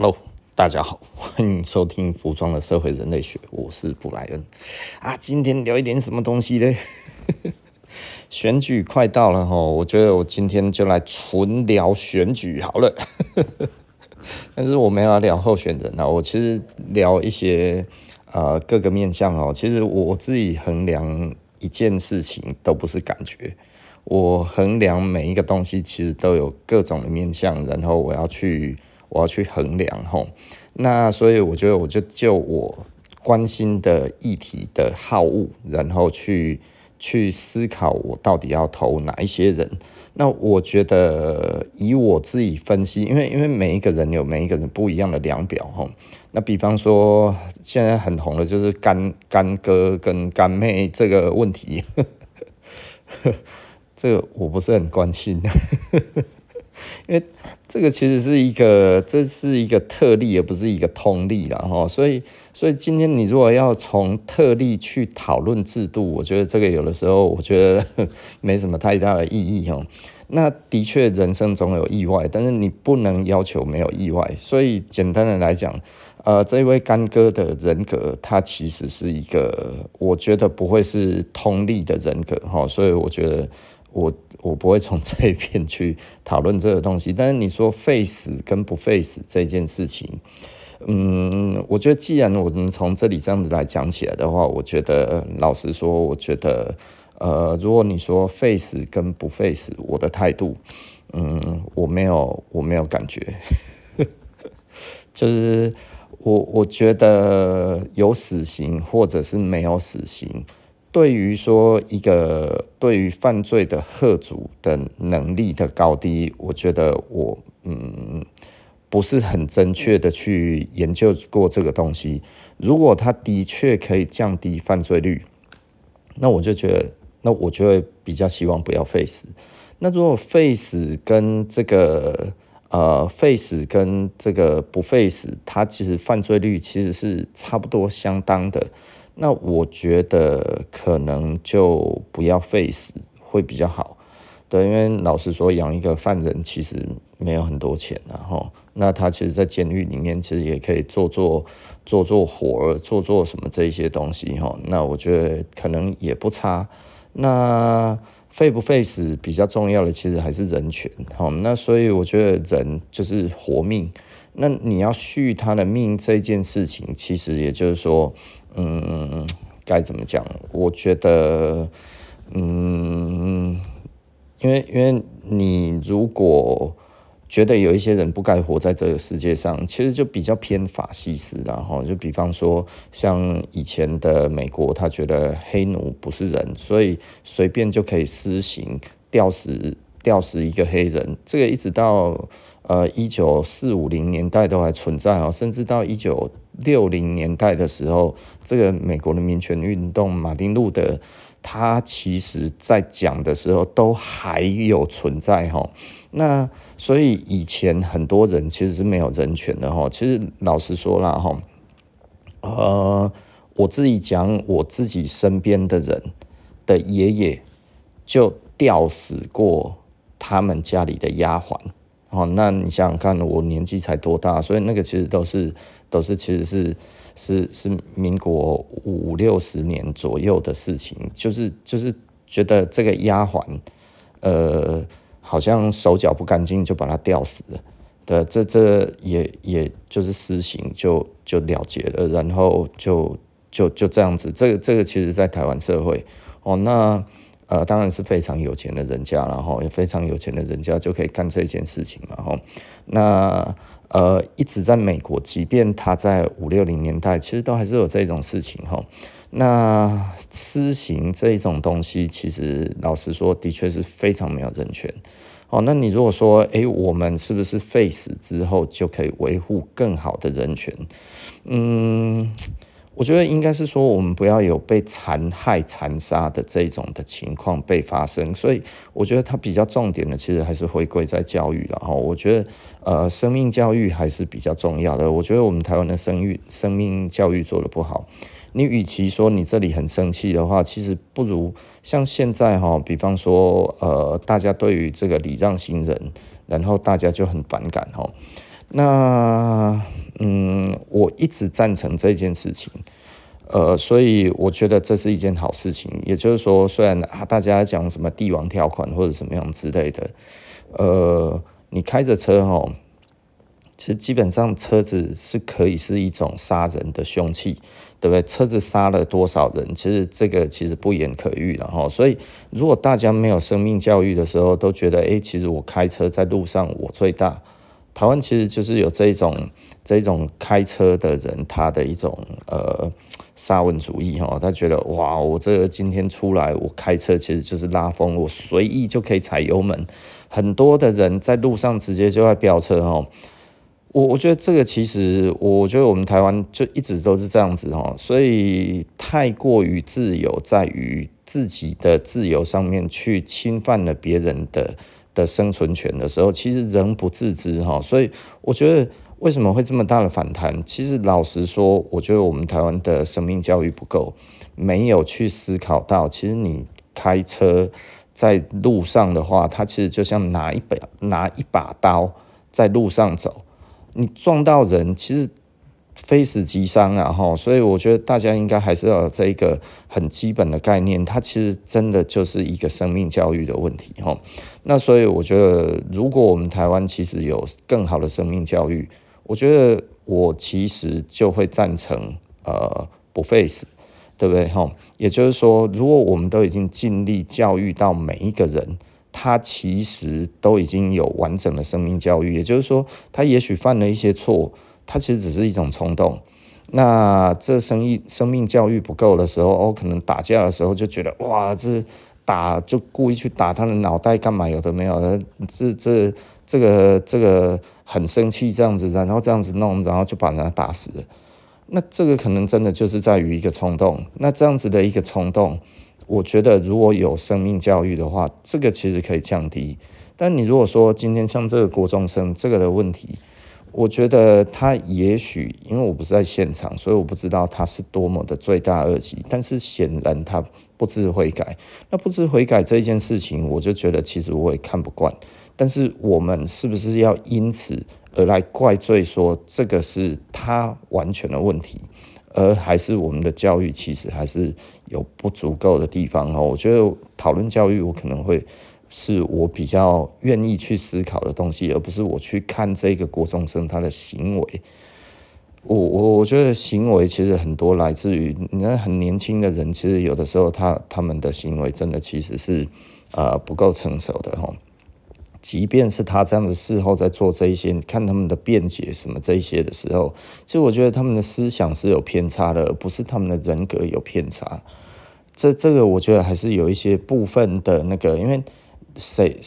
Hello，大家好，欢迎收听《服装的社会人类学》，我是布莱恩啊。今天聊一点什么东西呢？选举快到了哈，我觉得我今天就来纯聊选举好了。但是我没有聊候选人啊，我其实聊一些呃各个面向哦。其实我自己衡量一件事情都不是感觉，我衡量每一个东西其实都有各种的面向，然后我要去。我要去衡量吼，那所以我觉得我就就我关心的议题的好恶，然后去去思考我到底要投哪一些人。那我觉得以我自己分析，因为因为每一个人有每一个人不一样的量表吼。那比方说现在很红的就是干干哥跟干妹这个问题，这个我不是很关心。因为这个其实是一个，这是一个特例，而不是一个通例了哈。所以，所以今天你如果要从特例去讨论制度，我觉得这个有的时候我觉得 没什么太大的意义哈。那的确人生总有意外，但是你不能要求没有意外。所以简单的来讲，呃，这位干哥的人格，他其实是一个，我觉得不会是通例的人格哈。所以我觉得。我我不会从这一边去讨论这个东西，但是你说 face 跟不 face 这件事情，嗯，我觉得既然我们从这里这样子来讲起来的话，我觉得老实说，我觉得呃，如果你说 face 跟不 face，，我的态度，嗯，我没有我没有感觉，就是我我觉得有死刑或者是没有死刑。对于说一个对于犯罪的吓阻的能力的高低，我觉得我嗯不是很正确的去研究过这个东西。如果他的确可以降低犯罪率，那我就觉得，那我就会比较希望不要 face。那如果 face 跟这个呃 face 跟这个不 face，，它其实犯罪率其实是差不多相当的。那我觉得可能就不要费死会比较好，对，因为老实说，养一个犯人其实没有很多钱，然后那他其实，在监狱里面其实也可以做做做做活儿，做做什么这一些东西哈。那我觉得可能也不差。那费不费死比较重要的，其实还是人权。哈，那所以我觉得人就是活命。那你要续他的命这件事情，其实也就是说。嗯，该怎么讲？我觉得，嗯，因为因为你如果觉得有一些人不该活在这个世界上，其实就比较偏法西斯，然后就比方说，像以前的美国，他觉得黑奴不是人，所以随便就可以施行吊死吊死一个黑人，这个一直到呃一九四五零年代都还存在啊，甚至到一九。六零年代的时候，这个美国的民权运动，马丁路德，他其实在讲的时候都还有存在哈。那所以以前很多人其实是没有人权的哈。其实老实说啦哈，呃，我自己讲我自己身边的人的爷爷就吊死过他们家里的丫鬟。哦，那你想想看，我年纪才多大，所以那个其实都是都是其实是是是民国五六十年左右的事情，就是就是觉得这个丫鬟，呃，好像手脚不干净就把他吊死了，对，这这也也就是私刑就就了结了，然后就就就这样子，这个这个其实在台湾社会，哦，那。呃，当然是非常有钱的人家，然后也非常有钱的人家就可以干这件事情嘛，哈。那呃，一直在美国，即便他在五六零年代，其实都还是有这种事情，哈。那私刑这一种东西，其实老实说，的确是非常没有人权。哦，那你如果说，哎，我们是不是废死之后就可以维护更好的人权？嗯。我觉得应该是说，我们不要有被残害、残杀的这种的情况被发生，所以我觉得它比较重点的，其实还是回归在教育了哈。我觉得，呃，生命教育还是比较重要的。我觉得我们台湾的生育、生命教育做得不好。你与其说你这里很生气的话，其实不如像现在哈，比方说，呃，大家对于这个礼让行人，然后大家就很反感哈。那嗯，我一直赞成这件事情，呃，所以我觉得这是一件好事情。也就是说，虽然，大家讲什么帝王条款或者什么样之类的，呃，你开着车哦。其实基本上车子是可以是一种杀人的凶器，对不对？车子杀了多少人，其实这个其实不言可喻的哈。所以如果大家没有生命教育的时候，都觉得哎，其实我开车在路上我最大。台湾其实就是有这种这种开车的人，他的一种呃沙文主义哈，他觉得哇，我这个今天出来我开车其实就是拉风，我随意就可以踩油门。很多的人在路上直接就在飙车哈。我我觉得这个其实，我觉得我们台湾就一直都是这样子哈，所以太过于自由，在于自己的自由上面去侵犯了别人的的生存权的时候，其实人不自知哈，所以我觉得为什么会这么大的反弹？其实老实说，我觉得我们台湾的生命教育不够，没有去思考到，其实你开车在路上的话，它其实就像拿一把拿一把刀在路上走。你撞到人，其实非死即伤啊！哈，所以我觉得大家应该还是要有这一个很基本的概念，它其实真的就是一个生命教育的问题，哈。那所以我觉得，如果我们台湾其实有更好的生命教育，我觉得我其实就会赞成，呃，不废死，对不对？哈，也就是说，如果我们都已经尽力教育到每一个人。他其实都已经有完整的生命教育，也就是说，他也许犯了一些错，他其实只是一种冲动。那这生意生命教育不够的时候，哦，可能打架的时候就觉得哇，这打就故意去打他的脑袋干嘛？有的没有的，这这这个这个很生气这样子，然后这样子弄，然后就把人家打死。那这个可能真的就是在于一个冲动。那这样子的一个冲动。我觉得如果有生命教育的话，这个其实可以降低。但你如果说今天像这个国中生这个的问题，我觉得他也许因为我不在现场，所以我不知道他是多么的罪大恶极。但是显然他不知悔改，那不知悔改这件事情，我就觉得其实我也看不惯。但是我们是不是要因此而来怪罪说这个是他完全的问题？而还是我们的教育其实还是有不足够的地方哦。我觉得讨论教育，我可能会是我比较愿意去思考的东西，而不是我去看这个国中生他的行为。我我我觉得行为其实很多来自于你看很年轻的人，其实有的时候他他们的行为真的其实是呃不够成熟的哈。即便是他这样的事后在做这一些，看他们的辩解什么这一些的时候，其实我觉得他们的思想是有偏差的，而不是他们的人格有偏差。这这个我觉得还是有一些部分的那个，因为谁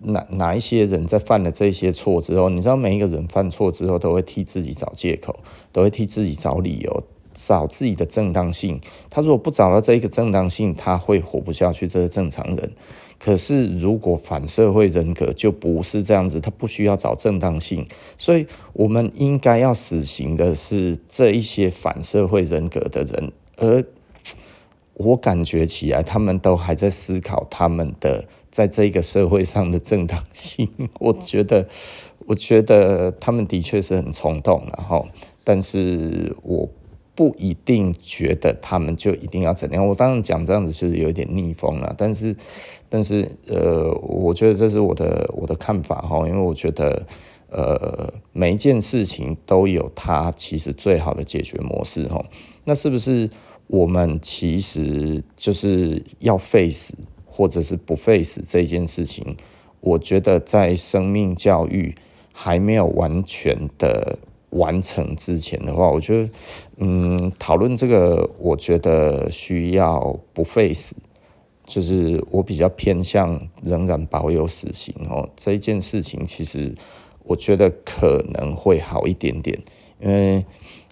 哪哪一些人在犯了这些错之后，你知道每一个人犯错之后都会替自己找借口，都会替自己找理由，找自己的正当性。他如果不找到这一个正当性，他会活不下去，这是正常人。可是，如果反社会人格就不是这样子，他不需要找正当性，所以我们应该要死刑的是这一些反社会人格的人，而我感觉起来，他们都还在思考他们的在这个社会上的正当性。我觉得，我觉得他们的确是很冲动，然后，但是我。不一定觉得他们就一定要怎样。我当然讲这样子就是有点逆风了，但是，但是，呃，我觉得这是我的我的看法哈，因为我觉得，呃，每一件事情都有它其实最好的解决模式哈。那是不是我们其实就是要废死，或者是不废死这件事情？我觉得在生命教育还没有完全的。完成之前的话，我觉得，嗯，讨论这个，我觉得需要不废死，就是我比较偏向仍然保有死刑哦。这一件事情，其实我觉得可能会好一点点，因为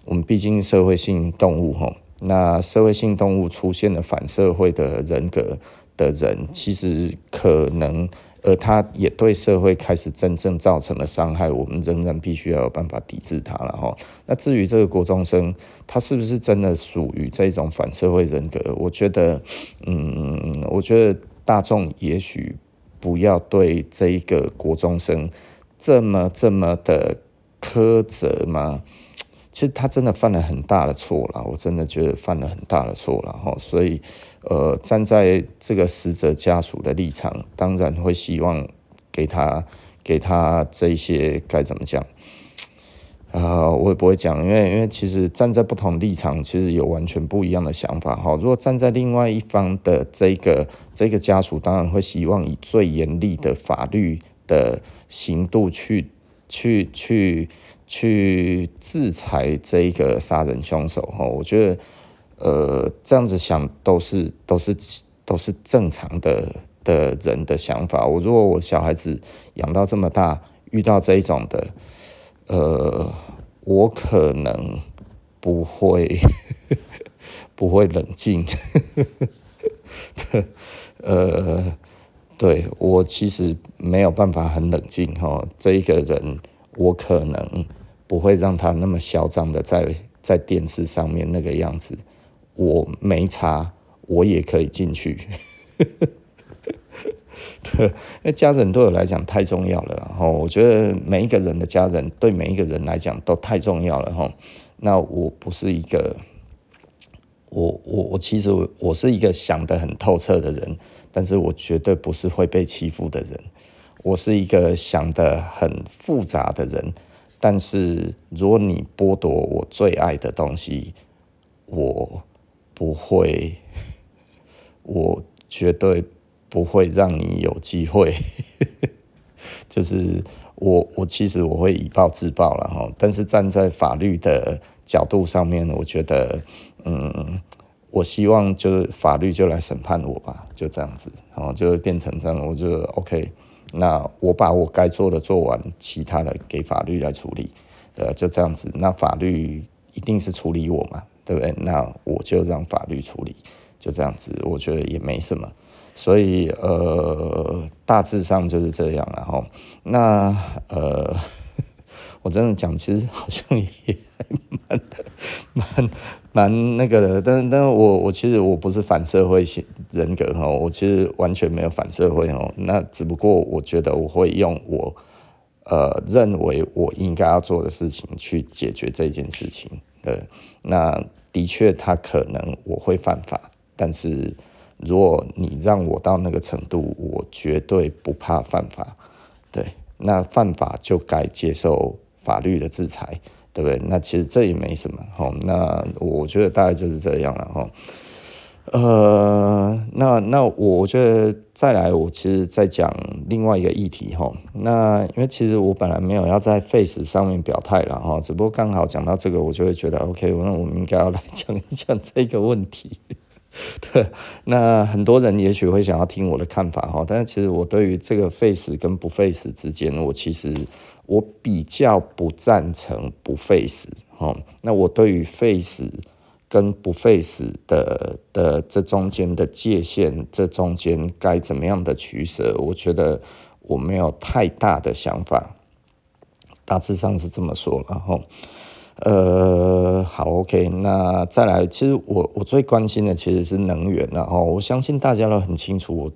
我们毕竟社会性动物哈，那社会性动物出现了反社会的人格的人，其实可能。而他也对社会开始真正造成了伤害，我们仍然必须要有办法抵制他了哈。那至于这个国中生，他是不是真的属于这种反社会人格？我觉得，嗯，我觉得大众也许不要对这一个国中生这么这么的苛责嘛？其实他真的犯了很大的错了，我真的觉得犯了很大的错了哈。所以，呃，站在这个死者家属的立场，当然会希望给他给他这些该怎么讲？啊、呃，我也不会讲，因为因为其实站在不同立场，其实有完全不一样的想法哈。如果站在另外一方的这个这个家属，当然会希望以最严厉的法律的刑度去去去。去制裁这个杀人凶手哈，我觉得，呃，这样子想都是都是都是正常的的人的想法。我如果我小孩子养到这么大，遇到这一种的，呃，我可能不会 不会冷静，呃，对，我其实没有办法很冷静哈。这一个人，我可能。不会让他那么嚣张的在在电视上面那个样子，我没差，我也可以进去。对，那家人对我来讲太重要了，然后我觉得每一个人的家人对每一个人来讲都太重要了哈。那我不是一个，我我我其实我是一个想得很透彻的人，但是我绝对不是会被欺负的人。我是一个想得很复杂的人。但是，如果你剥夺我最爱的东西，我不会，我绝对不会让你有机会。就是我，我其实我会以暴制暴了哈。但是站在法律的角度上面，我觉得，嗯，我希望就是法律就来审判我吧，就这样子，然后就变成这样，我觉得 OK。那我把我该做的做完，其他的给法律来处理，呃，就这样子。那法律一定是处理我嘛，对不对？那我就让法律处理，就这样子。我觉得也没什么，所以呃，大致上就是这样。然后，那呃。我真的讲，其实好像也蛮蛮蛮那个的，但但是我我其实我不是反社会型人格哈，我其实完全没有反社会哦，那只不过我觉得我会用我呃认为我应该要做的事情去解决这件事情，对，那的确他可能我会犯法，但是如果你让我到那个程度，我绝对不怕犯法，对，那犯法就该接受。法律的制裁，对不对？那其实这也没什么，吼。那我觉得大概就是这样了，吼。呃，那那我觉得再来，我其实再讲另外一个议题，哈。那因为其实我本来没有要在 Face 上面表态了，哈。只不过刚好讲到这个，我就会觉得 OK，那我们应该要来讲一讲这个问题。对，那很多人也许会想要听我的看法，哈。但是其实我对于这个 Face 跟不 Face 之间，我其实。我比较不赞成不 face 哦，那我对于 face 跟不 face 的的这中间的界限，这中间该怎么样的取舍，我觉得我没有太大的想法，大致上是这么说，然后呃，好，OK，那再来，其实我我最关心的其实是能源，然后我相信大家都很清楚，我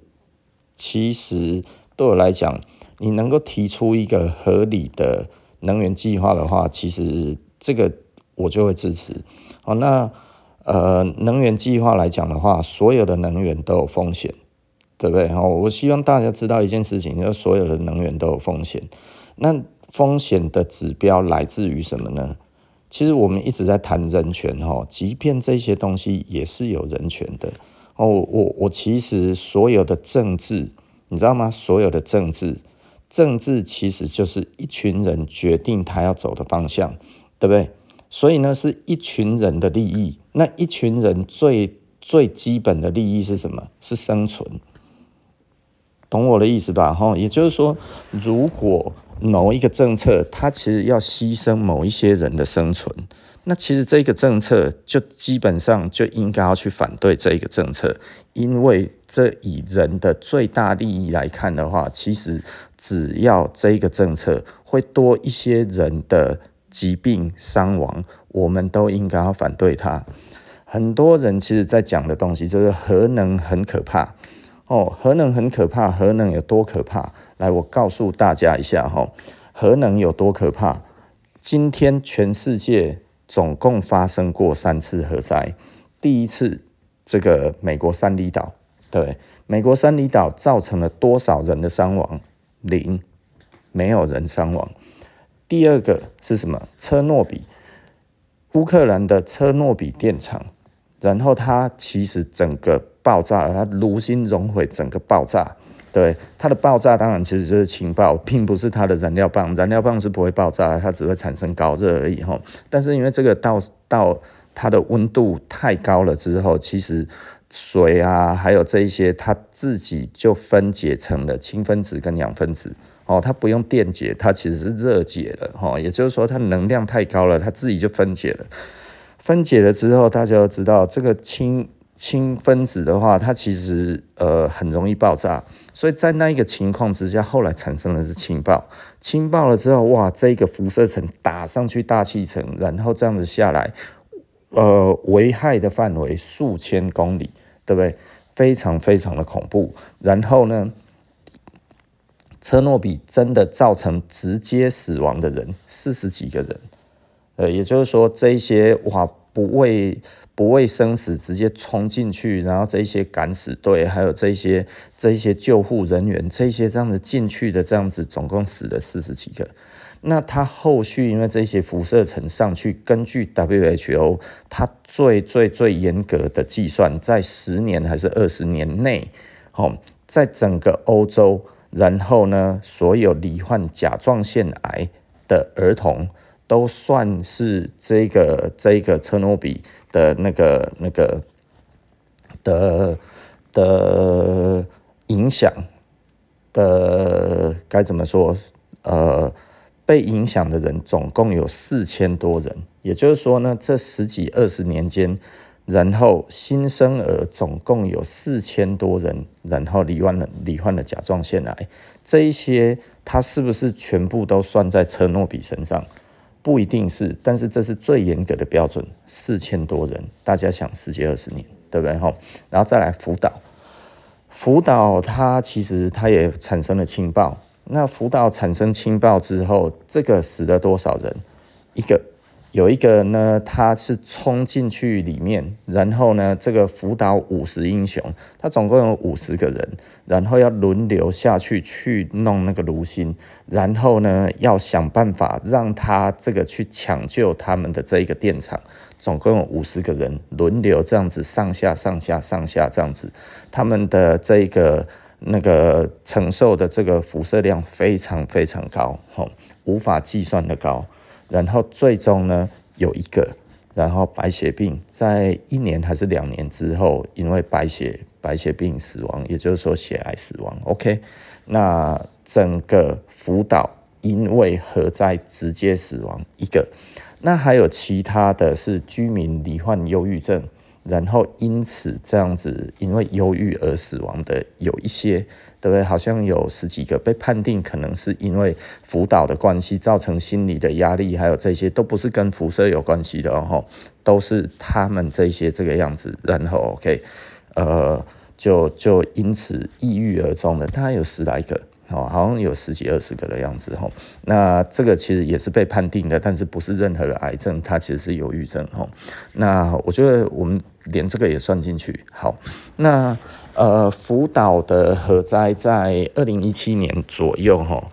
其实对我来讲。你能够提出一个合理的能源计划的话，其实这个我就会支持。好，那呃，能源计划来讲的话，所有的能源都有风险，对不对？好，我希望大家知道一件事情，就是所有的能源都有风险。那风险的指标来自于什么呢？其实我们一直在谈人权，哈，即便这些东西也是有人权的。哦，我我其实所有的政治，你知道吗？所有的政治。政治其实就是一群人决定他要走的方向，对不对？所以呢，是一群人的利益。那一群人最最基本的利益是什么？是生存。懂我的意思吧？哈，也就是说，如果某一个政策，它其实要牺牲某一些人的生存。那其实这个政策就基本上就应该要去反对这个政策，因为这以人的最大利益来看的话，其实只要这个政策会多一些人的疾病伤亡，我们都应该要反对它。很多人其实在讲的东西就是核能很可怕哦，核能很可怕，核能有多可怕？来，我告诉大家一下哈，核能有多可怕。今天全世界总共发生过三次核灾，第一次这个美国三里岛，对，美国三里岛造成了多少人的伤亡？零，没有人伤亡。第二个是什么？车诺比，乌克兰的车诺比电厂，然后它其实整个爆炸了，它炉心熔毁，整个爆炸。对，它的爆炸当然其实就是氢爆，并不是它的燃料棒，燃料棒是不会爆炸，它只会产生高热而已哈。但是因为这个到到它的温度太高了之后，其实水啊，还有这一些，它自己就分解成了氢分子跟氧分子哦，它不用电解，它其实是热解了哈。也就是说，它能量太高了，它自己就分解了。分解了之后，大家都知道这个氢。氢分子的话，它其实呃很容易爆炸，所以在那一个情况之下，后来产生的是氢爆。氢爆了之后，哇，这个辐射层打上去大气层，然后这样子下来，呃，危害的范围数千公里，对不对？非常非常的恐怖。然后呢，车诺比真的造成直接死亡的人四十几个人，呃，也就是说这些哇不畏。不畏生死，直接冲进去，然后这些敢死队，还有这些这些救护人员，这些这样子进去的，这样子总共死了四十几个。那它后续因为这些辐射层上去，根据 WHO，它最最最严格的计算，在十年还是二十年内，哦，在整个欧洲，然后呢，所有罹患甲状腺癌的儿童。都算是这个这个车诺比的那个那个的的影响的该怎么说？呃，被影响的人总共有四千多人，也就是说呢，这十几二十年间，然后新生儿总共有四千多人，然后罹患了罹患了甲状腺癌，这一些他是不是全部都算在车诺比身上？不一定是，但是这是最严格的标准，四千多人，大家想十几二十年，对不对？哈，然后再来福岛，福岛它其实它也产生了氢爆，那福岛产生氢爆之后，这个死了多少人？一个。有一个呢，他是冲进去里面，然后呢，这个福岛五十英雄，他总共有五十个人，然后要轮流下去去弄那个炉心，然后呢，要想办法让他这个去抢救他们的这一个电厂，总共有五十个人轮流这样子上下上下上下这样子，他们的这个那个承受的这个辐射量非常非常高，吼，无法计算的高。然后最终呢，有一个，然后白血病在一年还是两年之后，因为白血白血病死亡，也就是说血癌死亡。OK，那整个福岛因为核灾直接死亡一个，那还有其他的是居民罹患忧郁症。然后因此这样子，因为忧郁而死亡的有一些，对不对？好像有十几个被判定可能是因为辅导的关系造成心理的压力，还有这些都不是跟辐射有关系的哦，都是他们这些这个样子。然后 OK，呃，就就因此抑郁而终的，大概有十来个。哦，好像有十几二十个的样子哈。那这个其实也是被判定的，但是不是任何的癌症，它其实是忧郁症哈。那我觉得我们连这个也算进去。好，那呃，福岛的核灾在二零一七年左右哈，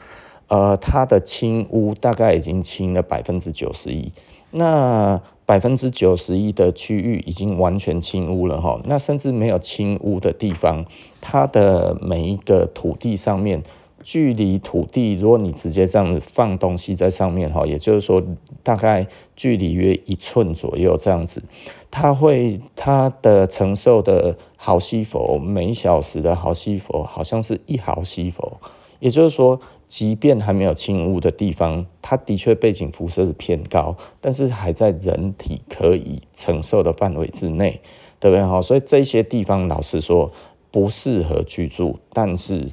呃，它的清污大概已经清了百分之九十一。那百分之九十一的区域已经完全清污了哈。那甚至没有清污的地方，它的每一个土地上面。距离土地，如果你直接这样子放东西在上面哈，也就是说大概距离约一寸左右这样子，它会它的承受的毫西弗每小时的毫西弗好像是一毫西弗，也就是说，即便还没有氢污的地方，它的确背景辐射是偏高，但是还在人体可以承受的范围之内，对不对哈？所以这些地方老实说不适合居住，但是。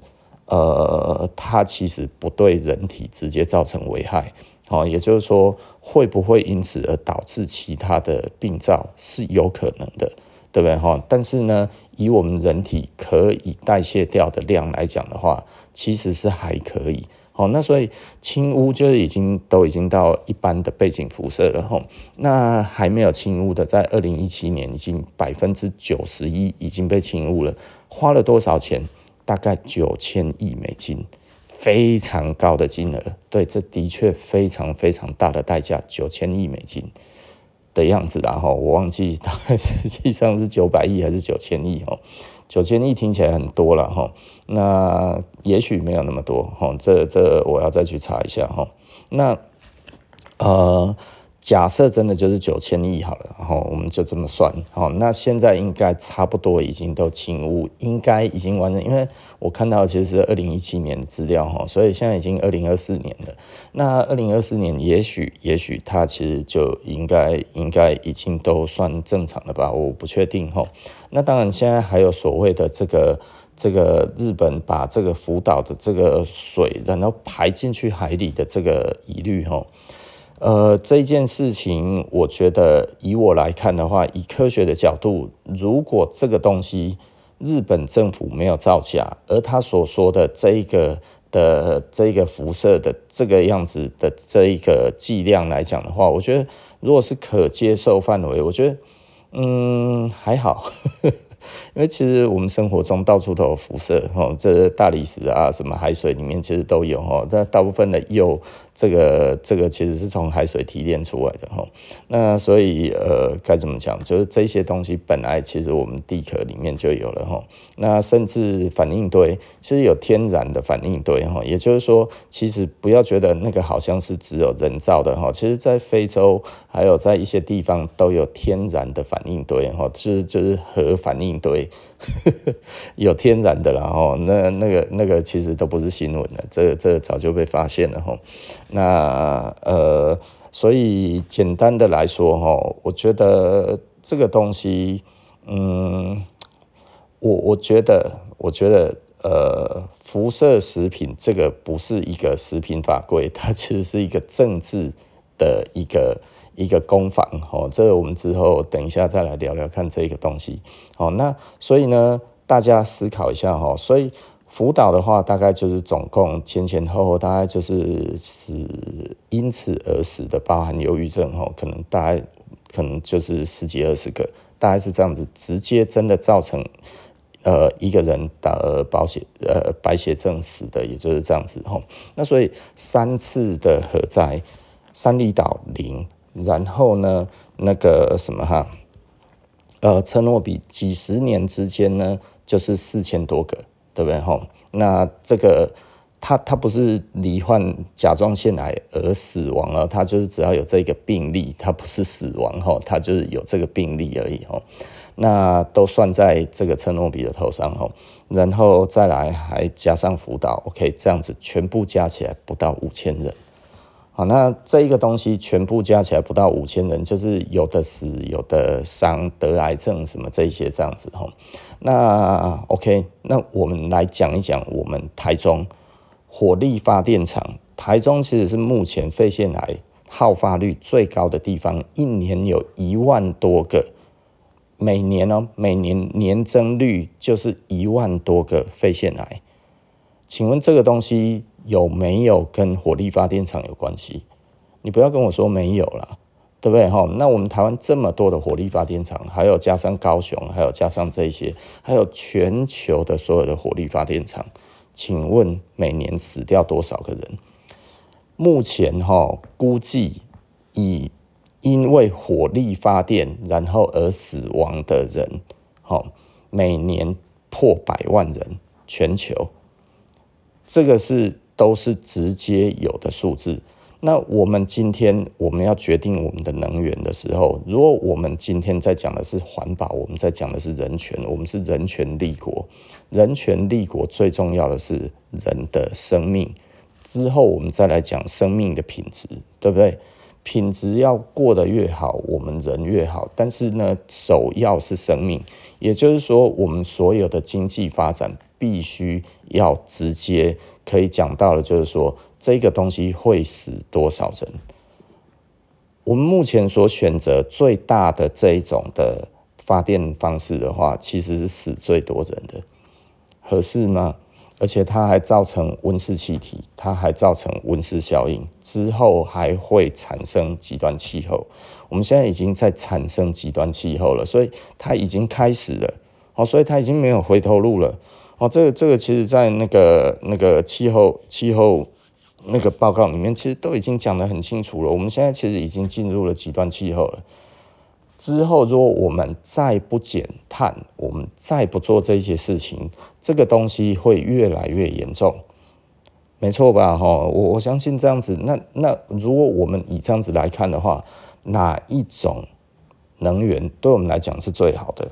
呃，它其实不对人体直接造成危害，哦，也就是说，会不会因此而导致其他的病灶是有可能的，对不对哈？但是呢，以我们人体可以代谢掉的量来讲的话，其实是还可以，好，那所以轻污就是已经都已经到一般的背景辐射了吼。那还没有轻污的，在二零一七年已经百分之九十一已经被轻污了，花了多少钱？大概九千亿美金，非常高的金额。对，这的确非常非常大的代价，九千亿美金的样子。然后我忘记大概实际上是九百亿还是九千亿哦。九千亿听起来很多了哈，那也许没有那么多哈，这这我要再去查一下哈。那呃，假设真的就是九千亿好了，然后我们就这么算好。那现在应该差不多已经都清污，应该已经完成，因为我看到其实是二零一七年的资料哈，所以现在已经二零二四年了。那二零二四年也许也许它其实就应该应该已经都算正常了吧？我不确定哈。那当然，现在还有所谓的这个这个日本把这个福岛的这个水然后排进去海里的这个疑虑哈，呃，这件事情我觉得以我来看的话，以科学的角度，如果这个东西日本政府没有造假，而他所说的这一个的这个辐射的这个样子的这一个剂量来讲的话，我觉得如果是可接受范围，我觉得。嗯，还好，因为其实我们生活中到处都有辐射，哦，这大理石啊，什么海水里面其实都有，哈，这大部分的铀。这个这个其实是从海水提炼出来的哈，那所以呃该怎么讲？就是这些东西本来其实我们地壳里面就有了哈，那甚至反应堆其实有天然的反应堆哈，也就是说，其实不要觉得那个好像是只有人造的哈，其实在非洲还有在一些地方都有天然的反应堆哈，是就是核反应堆。有天然的，然后那那个那个其实都不是新闻了，这、这、早就被发现了哈。那呃，所以简单的来说哈，我觉得这个东西，嗯，我我觉得我觉得呃，辐射食品这个不是一个食品法规，它其实是一个政治的一个。一个攻防，哦，这个我们之后等一下再来聊聊看这个东西，哦，那所以呢，大家思考一下，哈，所以福岛的话，大概就是总共前前后后大概就是死因此而死的，包含忧郁症，哈，可能大概可能就是十几二十个，大概是这样子，直接真的造成呃一个人的保血呃白血症死的，也就是这样子，哈，那所以三次的核灾，三里岛零。然后呢，那个什么哈，呃，车诺比几十年之间呢，就是四千多个，对不对哈？那这个他他不是罹患甲状腺癌而死亡了，他就是只要有这个病例，他不是死亡哈，他就是有这个病例而已哈。那都算在这个车诺比的头上哈，然后再来还加上福岛，OK，这样子全部加起来不到五千人。好，那这一个东西全部加起来不到五千人，就是有的死，有的伤，得癌症什么这些这样子吼。那 OK，那我们来讲一讲我们台中火力发电厂。台中其实是目前肺腺癌好发率最高的地方，一年有一万多个，每年哦，每年年增率就是一万多个肺腺癌。请问这个东西？有没有跟火力发电厂有关系？你不要跟我说没有了，对不对？哈，那我们台湾这么多的火力发电厂，还有加上高雄，还有加上这些，还有全球的所有的火力发电厂，请问每年死掉多少个人？目前哈，估计以因为火力发电然后而死亡的人，哈，每年破百万人，全球，这个是。都是直接有的数字。那我们今天我们要决定我们的能源的时候，如果我们今天在讲的是环保，我们在讲的是人权，我们是人权立国，人权立国最重要的是人的生命。之后我们再来讲生命的品质，对不对？品质要过得越好，我们人越好。但是呢，首要是生命，也就是说，我们所有的经济发展必须要直接。可以讲到的，就是说这个东西会死多少人？我们目前所选择最大的这一种的发电方式的话，其实是死最多人的，合适吗？而且它还造成温室气体，它还造成温室效应，之后还会产生极端气候。我们现在已经在产生极端气候了，所以它已经开始了哦，所以它已经没有回头路了哦。这个这个其实，在那个那个气候气候那个报告里面，其实都已经讲得很清楚了。我们现在其实已经进入了极端气候了。之后，如果我们再不减碳，我们再不做这些事情，这个东西会越来越严重，没错吧？哈，我我相信这样子。那那如果我们以这样子来看的话，哪一种能源对我们来讲是最好的？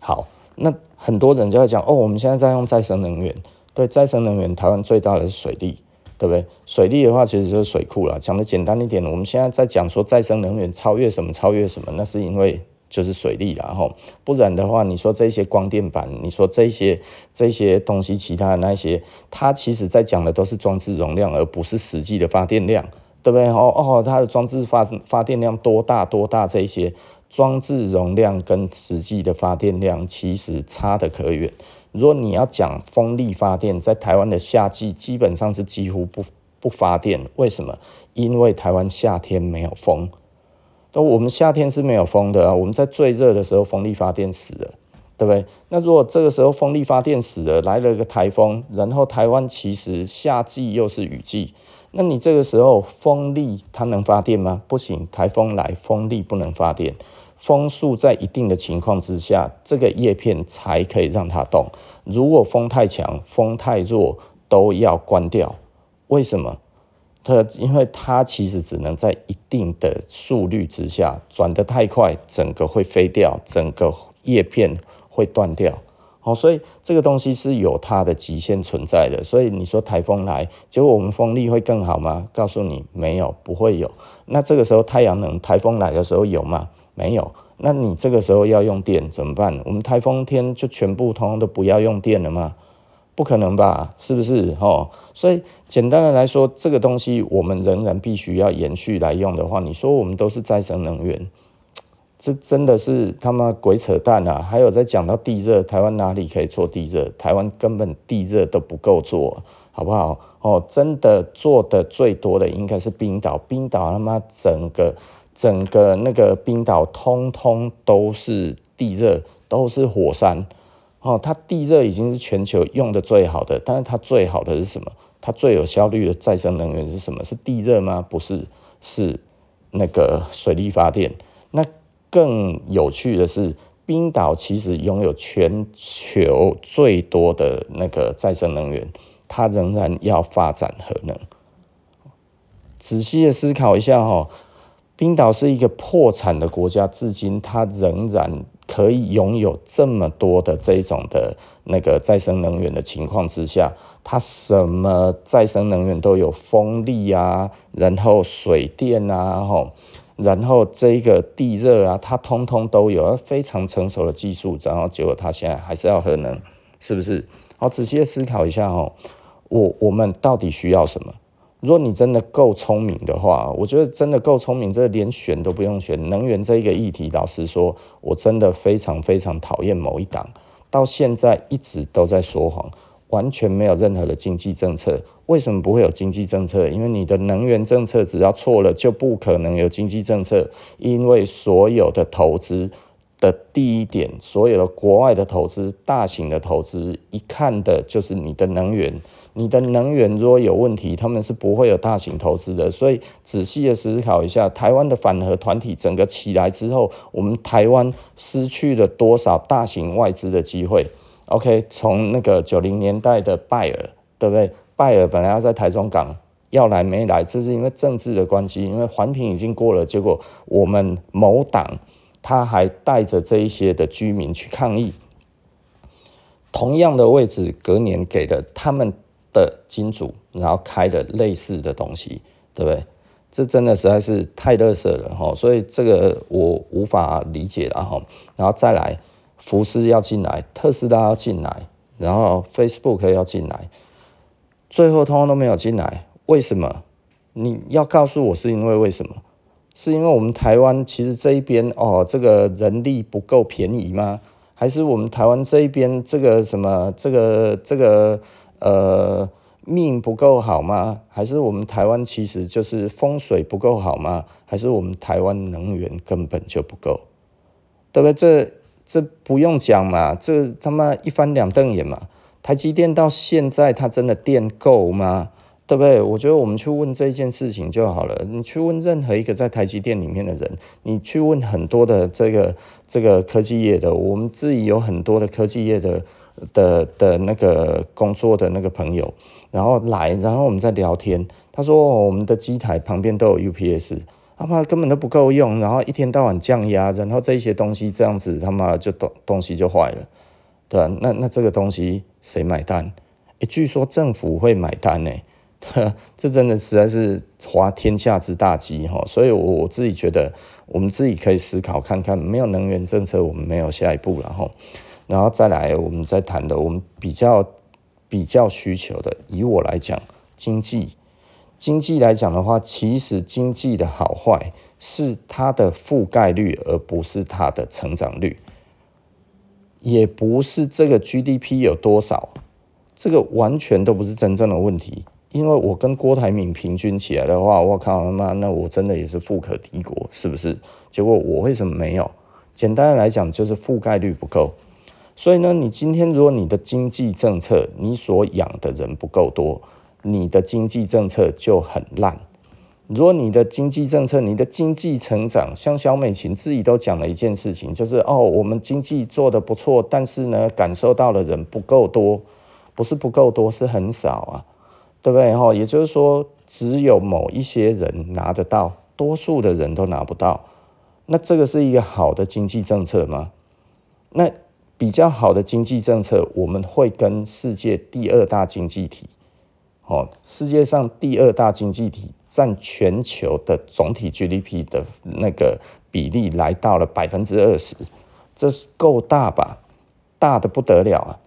好，那很多人就在讲哦，我们现在在用再生能源，对，再生能源，台湾最大的是水利。对不对？水利的话，其实就是水库了。讲的简单一点，我们现在在讲说再生能源超越什么，超越什么，那是因为就是水利然后不然的话，你说这些光电板，你说这些这些东西，其他的那些，它其实在讲的都是装置容量，而不是实际的发电量，对不对？哦哦，它的装置发发电量多大多大？这些装置容量跟实际的发电量其实差得可远。如果你要讲风力发电，在台湾的夏季基本上是几乎不不发电，为什么？因为台湾夏天没有风，那我们夏天是没有风的啊。我们在最热的时候，风力发电死了，对不对？那如果这个时候风力发电死了，来了一个台风，然后台湾其实夏季又是雨季，那你这个时候风力它能发电吗？不行，台风来，风力不能发电。风速在一定的情况之下，这个叶片才可以让它动。如果风太强、风太弱，都要关掉。为什么？它因为它其实只能在一定的速率之下转得太快，整个会飞掉，整个叶片会断掉。好，所以这个东西是有它的极限存在的。所以你说台风来，结果我们风力会更好吗？告诉你，没有，不会有。那这个时候太阳能，台风来的时候有吗？没有，那你这个时候要用电怎么办？我们台风天就全部通通都不要用电了吗？不可能吧？是不是？哦，所以简单的来说，这个东西我们仍然必须要延续来用的话，你说我们都是再生能源，这真的是他妈鬼扯淡啊！还有在讲到地热，台湾哪里可以做地热？台湾根本地热都不够做，好不好？哦，真的做的最多的应该是冰岛，冰岛他妈整个。整个那个冰岛通通都是地热，都是火山哦。它地热已经是全球用的最好的，但是它最好的是什么？它最有效率的再生能源是什么？是地热吗？不是，是那个水力发电。那更有趣的是，冰岛其实拥有全球最多的那个再生能源，它仍然要发展核能。仔细的思考一下哈。冰岛是一个破产的国家，至今它仍然可以拥有这么多的这种的那个再生能源的情况之下，它什么再生能源都有，风力啊，然后水电啊，吼，然后这个地热啊，它通通都有，非常成熟的技术，然后结果它现在还是要核能，是不是？好，仔细的思考一下哦，我我们到底需要什么？如果你真的够聪明的话，我觉得真的够聪明，这连选都不用选。能源这一个议题，老实说，我真的非常非常讨厌某一党，到现在一直都在说谎，完全没有任何的经济政策。为什么不会有经济政策？因为你的能源政策只要错了，就不可能有经济政策。因为所有的投资的第一点，所有的国外的投资，大型的投资，一看的就是你的能源。你的能源如果有问题，他们是不会有大型投资的。所以仔细的思考一下，台湾的反核团体整个起来之后，我们台湾失去了多少大型外资的机会？OK，从那个九零年代的拜耳，对不对？拜耳本来要在台中港要来没来，这是因为政治的关系，因为环评已经过了，结果我们某党他还带着这一些的居民去抗议，同样的位置隔年给了他们。的金主，然后开的类似的东西，对不对？这真的实在是太垃圾了哈，所以这个我无法理解了哈。然后再来，福斯要进来，特斯拉要进来，然后 Facebook 要进来，最后通通都没有进来，为什么？你要告诉我是因为为什么？是因为我们台湾其实这一边哦，这个人力不够便宜吗？还是我们台湾这一边这个什么这个这个呃命不够好吗？还是我们台湾其实就是风水不够好吗？还是我们台湾能源根本就不够？对不对？这这不用讲嘛，这他妈一翻两瞪眼嘛。台积电到现在它真的电够吗？对不对？我觉得我们去问这件事情就好了。你去问任何一个在台积电里面的人，你去问很多的这个这个科技业的，我们自己有很多的科技业的的的那个工作的那个朋友，然后来，然后我们在聊天。他说我们的机台旁边都有 UPS，他妈根本都不够用，然后一天到晚降压，然后这些东西这样子他妈就东东西就坏了，对吧？那那这个东西谁买单？诶，据说政府会买单呢。这真的实在是滑天下之大稽哈，所以我我自己觉得，我们自己可以思考看看，没有能源政策，我们没有下一步了哈。然后再来，我们再谈的，我们比较比较需求的，以我来讲，经济经济来讲的话，其实经济的好坏是它的覆盖率，而不是它的成长率，也不是这个 GDP 有多少，这个完全都不是真正的问题。因为我跟郭台铭平均起来的话，我靠他妈，那我真的也是富可敌国，是不是？结果我为什么没有？简单的来讲，就是覆盖率不够。所以呢，你今天如果你的经济政策，你所养的人不够多，你的经济政策就很烂。如果你的经济政策，你的经济成长，像萧美琴自己都讲了一件事情，就是哦，我们经济做得不错，但是呢，感受到的人不够多，不是不够多，是很少啊。对不对？哈，也就是说，只有某一些人拿得到，多数的人都拿不到。那这个是一个好的经济政策吗？那比较好的经济政策，我们会跟世界第二大经济体，哦，世界上第二大经济体占全球的总体 GDP 的那个比例来到了百分之二十，这是够大吧？大的不得了啊，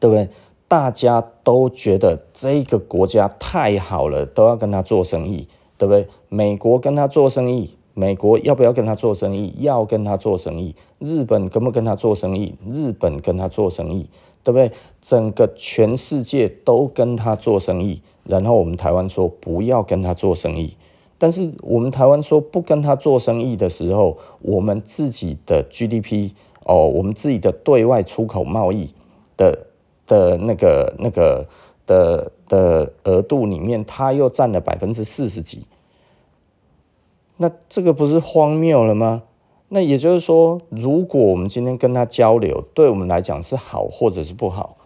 对不对？大家都觉得这个国家太好了，都要跟他做生意，对不对？美国跟他做生意，美国要不要跟他做生意？要跟他做生意。日本跟不跟他做生意？日本跟他做生意，对不对？整个全世界都跟他做生意，然后我们台湾说不要跟他做生意，但是我们台湾说不跟他做生意的时候，我们自己的 GDP 哦，我们自己的对外出口贸易的。的那个那个的的额度里面，它又占了百分之四十几，那这个不是荒谬了吗？那也就是说，如果我们今天跟他交流，对我们来讲是好或者是不好，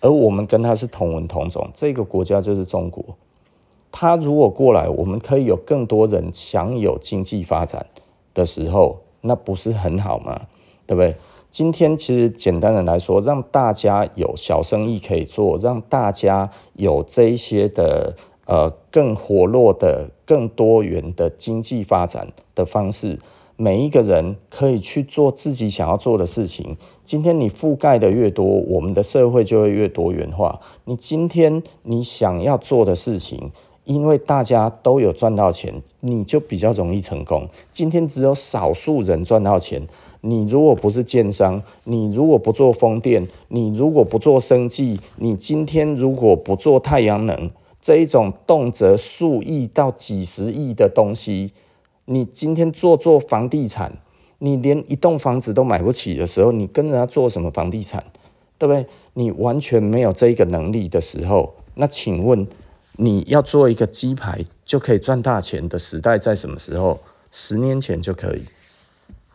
而我们跟他是同文同种，这个国家就是中国。他如果过来，我们可以有更多人享有经济发展的时候，那不是很好吗？对不对？今天其实简单的来说，让大家有小生意可以做，让大家有这一些的呃更活络的、更多元的经济发展的方式，每一个人可以去做自己想要做的事情。今天你覆盖的越多，我们的社会就会越多元化。你今天你想要做的事情，因为大家都有赚到钱，你就比较容易成功。今天只有少数人赚到钱。你如果不是建商，你如果不做风电，你如果不做生技，你今天如果不做太阳能这一种动辄数亿到几十亿的东西，你今天做做房地产，你连一栋房子都买不起的时候，你跟人家做什么房地产，对不对？你完全没有这一个能力的时候，那请问你要做一个鸡排就可以赚大钱的时代在什么时候？十年前就可以。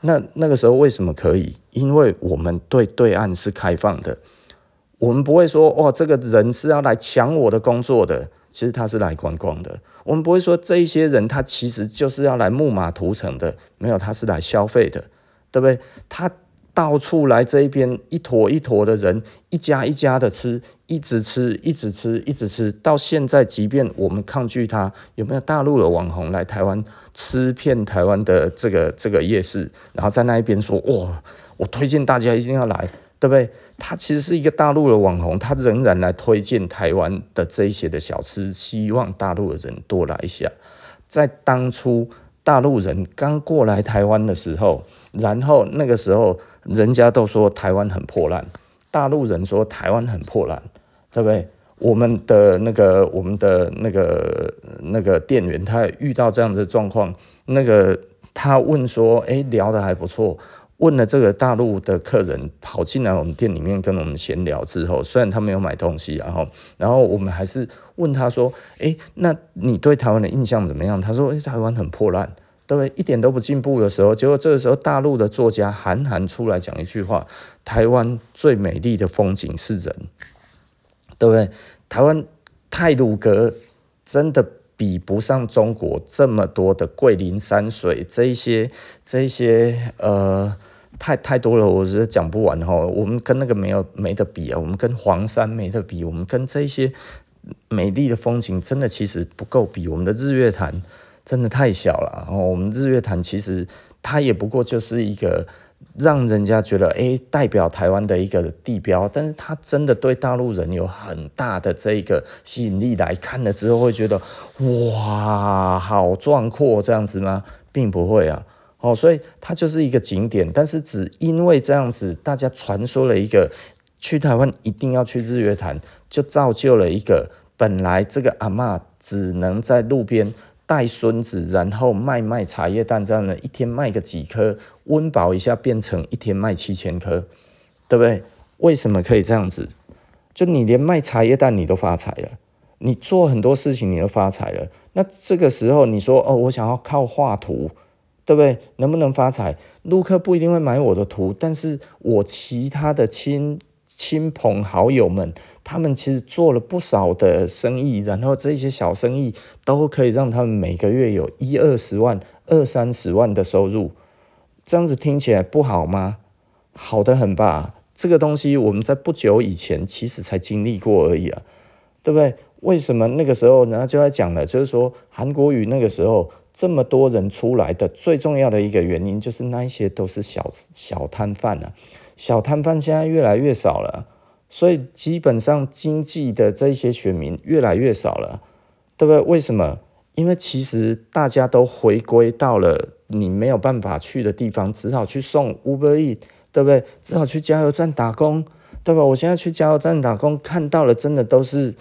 那那个时候为什么可以？因为我们对对岸是开放的，我们不会说哦，这个人是要来抢我的工作的，其实他是来观光的。我们不会说这一些人他其实就是要来木马屠城的，没有，他是来消费的，对不对？他。到处来这一边一坨一坨的人，一家一家的吃，一直吃，一直吃，一直吃。到现在，即便我们抗拒他，有没有大陆的网红来台湾吃遍台湾的这个这个夜市，然后在那一边说哇，我推荐大家一定要来，对不对？他其实是一个大陆的网红，他仍然来推荐台湾的这些的小吃，希望大陆的人多来一下。在当初。大陆人刚过来台湾的时候，然后那个时候人家都说台湾很破烂，大陆人说台湾很破烂，对不对？我们的那个我们的那个那个店员他遇到这样的状况，那个他问说，哎，聊得还不错。问了这个大陆的客人跑进来我们店里面跟我们闲聊之后，虽然他没有买东西，然后然后我们还是问他说：“诶，那你对台湾的印象怎么样？”他说：“诶，台湾很破烂，对不对？一点都不进步的时候。”结果这个时候，大陆的作家韩寒出来讲一句话：“台湾最美丽的风景是人，对不对？台湾泰鲁阁真的比不上中国这么多的桂林山水，这一些这一些呃。”太太多了，我觉得讲不完哈。我们跟那个没有没得比啊，我们跟黄山没得比，我们跟这些美丽的风景真的其实不够比。我们的日月潭真的太小了，哦我们日月潭其实它也不过就是一个让人家觉得哎，代表台湾的一个地标，但是它真的对大陆人有很大的这一个吸引力，来看了之后会觉得哇，好壮阔这样子吗？并不会啊。哦，所以它就是一个景点，但是只因为这样子，大家传说了一个去台湾一定要去日月潭，就造就了一个本来这个阿嬷只能在路边带孙子，然后卖卖茶叶蛋这样的，一天卖个几颗温饱一下，变成一天卖七千颗，对不对？为什么可以这样子？就你连卖茶叶蛋你都发财了，你做很多事情你都发财了，那这个时候你说哦，我想要靠画图。对不对？能不能发财？陆客不一定会买我的图，但是我其他的亲亲朋好友们，他们其实做了不少的生意，然后这些小生意都可以让他们每个月有一二十万、二三十万的收入。这样子听起来不好吗？好得很吧？这个东西我们在不久以前其实才经历过而已啊，对不对？为什么那个时候人家就在讲了，就是说韩国语那个时候。这么多人出来的最重要的一个原因，就是那一些都是小小摊贩啊，小摊贩现在越来越少了，所以基本上经济的这些选民越来越少了，对不对？为什么？因为其实大家都回归到了你没有办法去的地方，只好去送 Uber E，对不对？只好去加油站打工，对吧？我现在去加油站打工，看到了真的都是。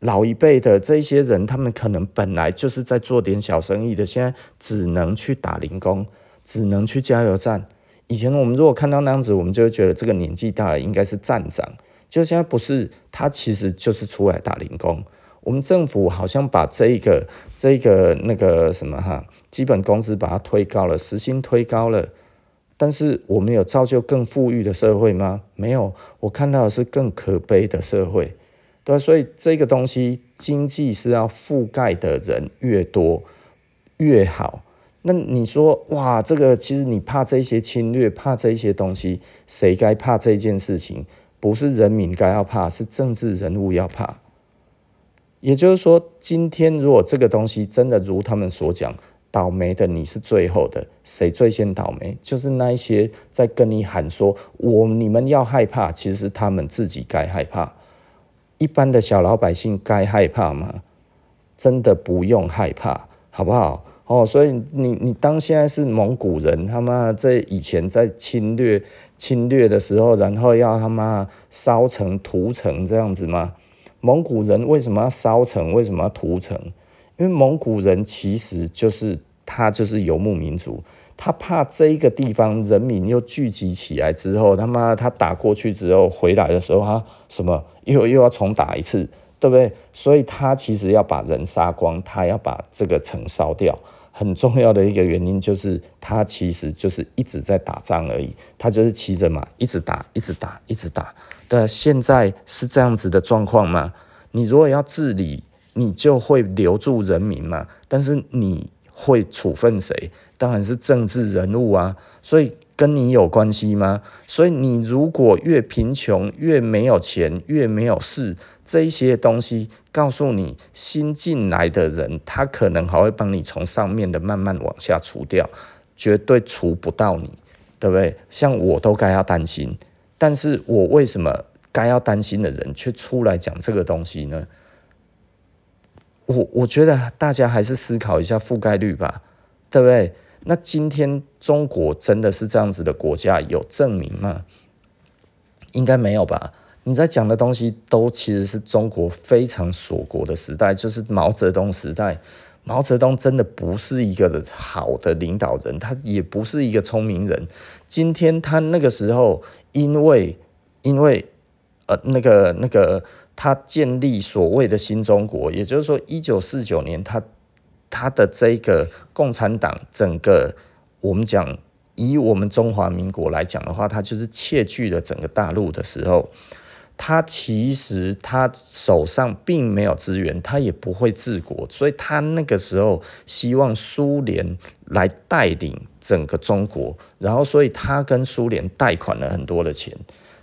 老一辈的这些人，他们可能本来就是在做点小生意的，现在只能去打零工，只能去加油站。以前我们如果看到那样子，我们就会觉得这个年纪大了应该是站长，就现在不是，他其实就是出来打零工。我们政府好像把这一个这个那个什么哈，基本工资把它推高了，时薪推高了，但是我们有造就更富裕的社会吗？没有，我看到的是更可悲的社会。对，所以这个东西经济是要覆盖的人越多越好。那你说哇，这个其实你怕这些侵略，怕这些东西，谁该怕这件事情？不是人民该要怕，是政治人物要怕。也就是说，今天如果这个东西真的如他们所讲，倒霉的你是最后的，谁最先倒霉？就是那一些在跟你喊说我你们要害怕，其实他们自己该害怕。一般的小老百姓该害怕吗？真的不用害怕，好不好？哦，所以你你当现在是蒙古人，他妈在以前在侵略侵略的时候，然后要他妈烧城屠城这样子吗？蒙古人为什么要烧城？为什么要屠城？因为蒙古人其实就是他就是游牧民族。他怕这一个地方人民又聚集起来之后，他妈他打过去之后回来的时候，他什么又又要重打一次，对不对？所以他其实要把人杀光，他要把这个城烧掉。很重要的一个原因就是，他其实就是一直在打仗而已，他就是骑着马一直打，一直打，一直打。的，现在是这样子的状况吗？你如果要治理，你就会留住人民嘛，但是你会处分谁？当然是政治人物啊，所以跟你有关系吗？所以你如果越贫穷、越没有钱、越没有势，这一些东西告诉你，新进来的人，他可能还会帮你从上面的慢慢往下除掉，绝对除不到你，对不对？像我都该要担心，但是我为什么该要担心的人却出来讲这个东西呢？我我觉得大家还是思考一下覆盖率吧。对不对？那今天中国真的是这样子的国家，有证明吗？应该没有吧？你在讲的东西都其实是中国非常锁国的时代，就是毛泽东时代。毛泽东真的不是一个好的领导人，他也不是一个聪明人。今天他那个时候，因为因为呃那个那个他建立所谓的新中国，也就是说一九四九年他他的这个共产党整个我们讲以我们中华民国来讲的话，他就是窃据了整个大陆的时候。他其实他手上并没有资源，他也不会治国，所以他那个时候希望苏联来带领整个中国，然后所以他跟苏联贷款了很多的钱，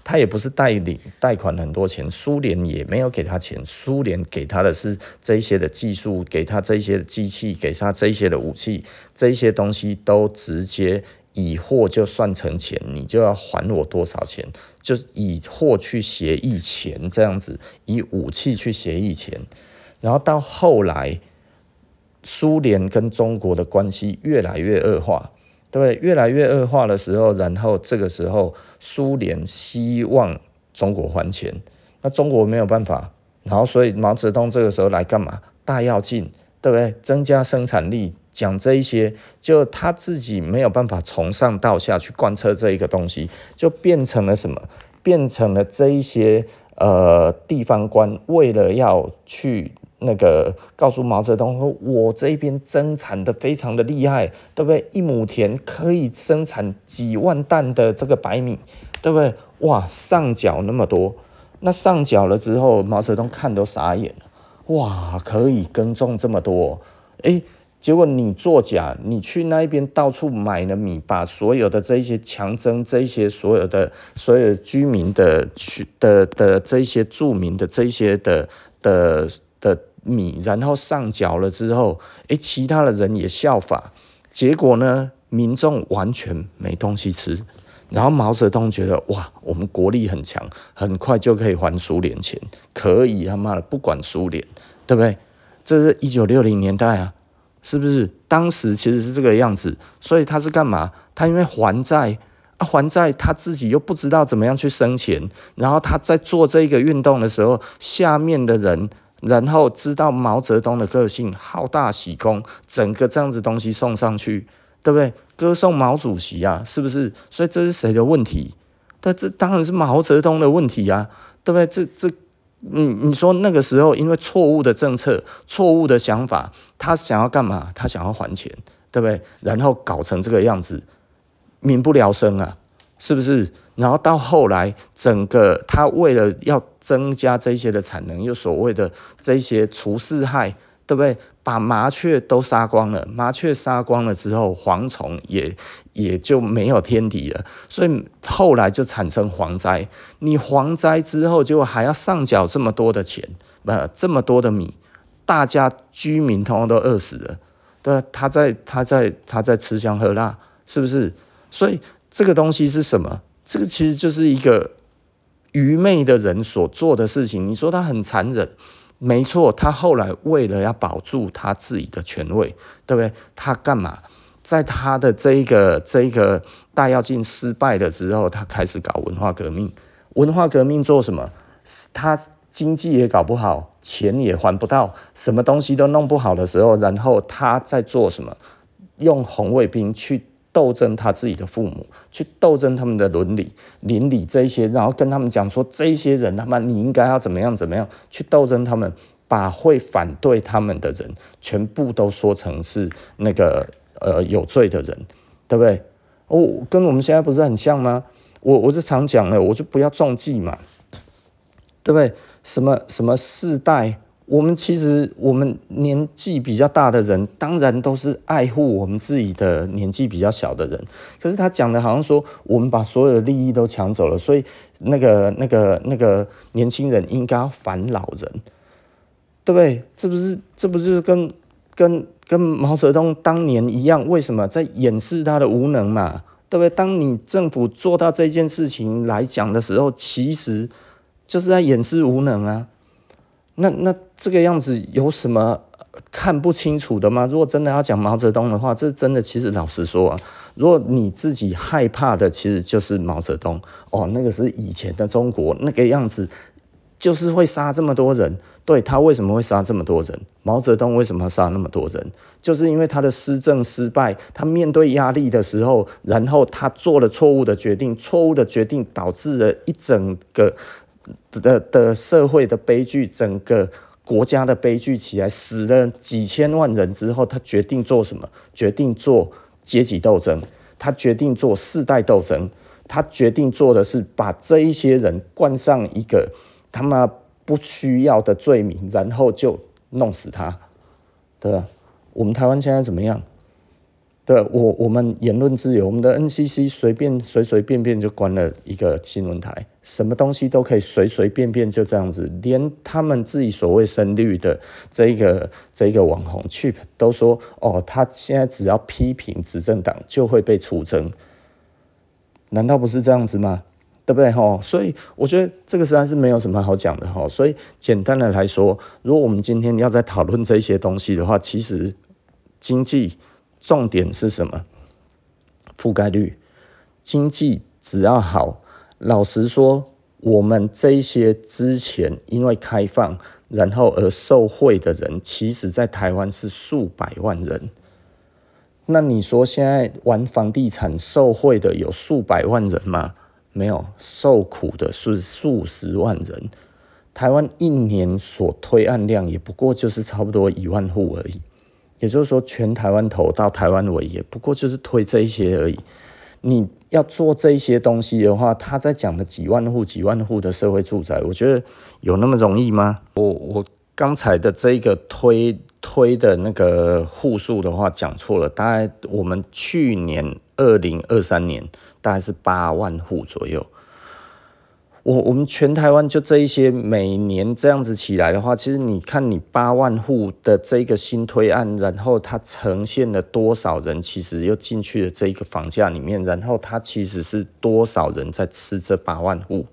他也不是带领贷款很多钱，苏联也没有给他钱，苏联给他的是这些的技术，给他这些的机器，给他这些的武器，这些东西都直接。以货就算成钱，你就要还我多少钱？就以货去协议钱这样子，以武器去协议钱，然后到后来，苏联跟中国的关系越来越恶化，对？越来越恶化的时候，然后这个时候苏联希望中国还钱，那中国没有办法，然后所以毛泽东这个时候来干嘛？大跃进，对不对？增加生产力。讲这一些，就他自己没有办法从上到下去贯彻这一个东西，就变成了什么？变成了这一些呃地方官为了要去那个告诉毛泽东说，我这边增产的非常的厉害，对不对？一亩田可以生产几万担的这个白米，对不对？哇，上缴那么多，那上缴了之后，毛泽东看都傻眼了，哇，可以耕种这么多，哎。结果你作假，你去那边到处买了米，把所有的这些强征这些所有的所有居民的去的的，这些著名的这些的的的米，然后上缴了之后，诶，其他的人也效法，结果呢，民众完全没东西吃。然后毛泽东觉得哇，我们国力很强，很快就可以还苏联钱，可以他妈的不管苏联，对不对？这是一九六零年代啊。是不是当时其实是这个样子？所以他是干嘛？他因为还债啊，还债他自己又不知道怎么样去生钱，然后他在做这个运动的时候，下面的人然后知道毛泽东的个性，好大喜功，整个这样子东西送上去，对不对？歌颂毛主席啊，是不是？所以这是谁的问题？对，这当然是毛泽东的问题啊，对不对？这这。你你说那个时候，因为错误的政策、错误的想法，他想要干嘛？他想要还钱，对不对？然后搞成这个样子，民不聊生啊，是不是？然后到后来，整个他为了要增加这些的产能，又所谓的这些除四害。对不对？把麻雀都杀光了，麻雀杀光了之后，蝗虫也也就没有天敌了，所以后来就产生蝗灾。你蝗灾之后，就还要上缴这么多的钱，不，这么多的米，大家居民通通都饿死了。对，他在他在他在吃香喝辣，是不是？所以这个东西是什么？这个其实就是一个愚昧的人所做的事情。你说他很残忍。没错，他后来为了要保住他自己的权位，对不对？他干嘛？在他的这一个这一个大跃进失败了之后，他开始搞文化革命。文化革命做什么？他经济也搞不好，钱也还不到，什么东西都弄不好的时候，然后他在做什么？用红卫兵去。斗争他自己的父母，去斗争他们的伦理、伦理这一些，然后跟他们讲说，这些人他妈你应该要怎么样怎么样去斗争他们，把会反对他们的人全部都说成是那个呃有罪的人，对不对？哦，跟我们现在不是很像吗？我我就常讲了，我就不要中计嘛，对不对？什么什么世代？我们其实，我们年纪比较大的人，当然都是爱护我们自己的年纪比较小的人。可是他讲的好像说，我们把所有的利益都抢走了，所以那个、那个、那个年轻人应该要反老人，对不对？这不是，这不是跟跟跟毛泽东当年一样？为什么在掩饰他的无能嘛？对不对？当你政府做到这件事情来讲的时候，其实就是在掩饰无能啊。那那这个样子有什么看不清楚的吗？如果真的要讲毛泽东的话，这真的其实老实说啊，如果你自己害怕的，其实就是毛泽东哦，那个是以前的中国那个样子，就是会杀这么多人。对，他为什么会杀这么多人？毛泽东为什么要杀那么多人？就是因为他的施政失败，他面对压力的时候，然后他做了错误的决定，错误的决定导致了一整个的的社会的悲剧，整个。国家的悲剧起来，死了几千万人之后，他决定做什么？决定做阶级斗争，他决定做世代斗争，他决定做的是把这一些人冠上一个他妈不需要的罪名，然后就弄死他。对吧？我们台湾现在怎么样？对，我我们言论自由，我们的 NCC 随便随随便便就关了一个新闻台，什么东西都可以随随便便就这样子，连他们自己所谓深绿的这一个这一个网红 Chip 都说，哦，他现在只要批评执政党就会被出征，难道不是这样子吗？对不对？吼，所以我觉得这个实在是没有什么好讲的吼，所以简单的来说，如果我们今天要再讨论这些东西的话，其实经济。重点是什么？覆盖率，经济只要好，老实说，我们这些之前因为开放，然后而受惠的人，其实在台湾是数百万人。那你说现在玩房地产受惠的有数百万人吗？没有，受苦的是数十万人。台湾一年所推案量也不过就是差不多一万户而已。也就是说，全台湾头到台湾尾，也不过就是推这一些而已。你要做这些东西的话，他在讲的几万户、几万户的社会住宅，我觉得有那么容易吗？我我刚才的这个推推的那个户数的话讲错了，大概我们去年二零二三年大概是八万户左右。我我们全台湾就这一些，每年这样子起来的话，其实你看你八万户的这个新推案，然后它呈现了多少人，其实又进去了这一个房价里面，然后它其实是多少人在吃这八万户，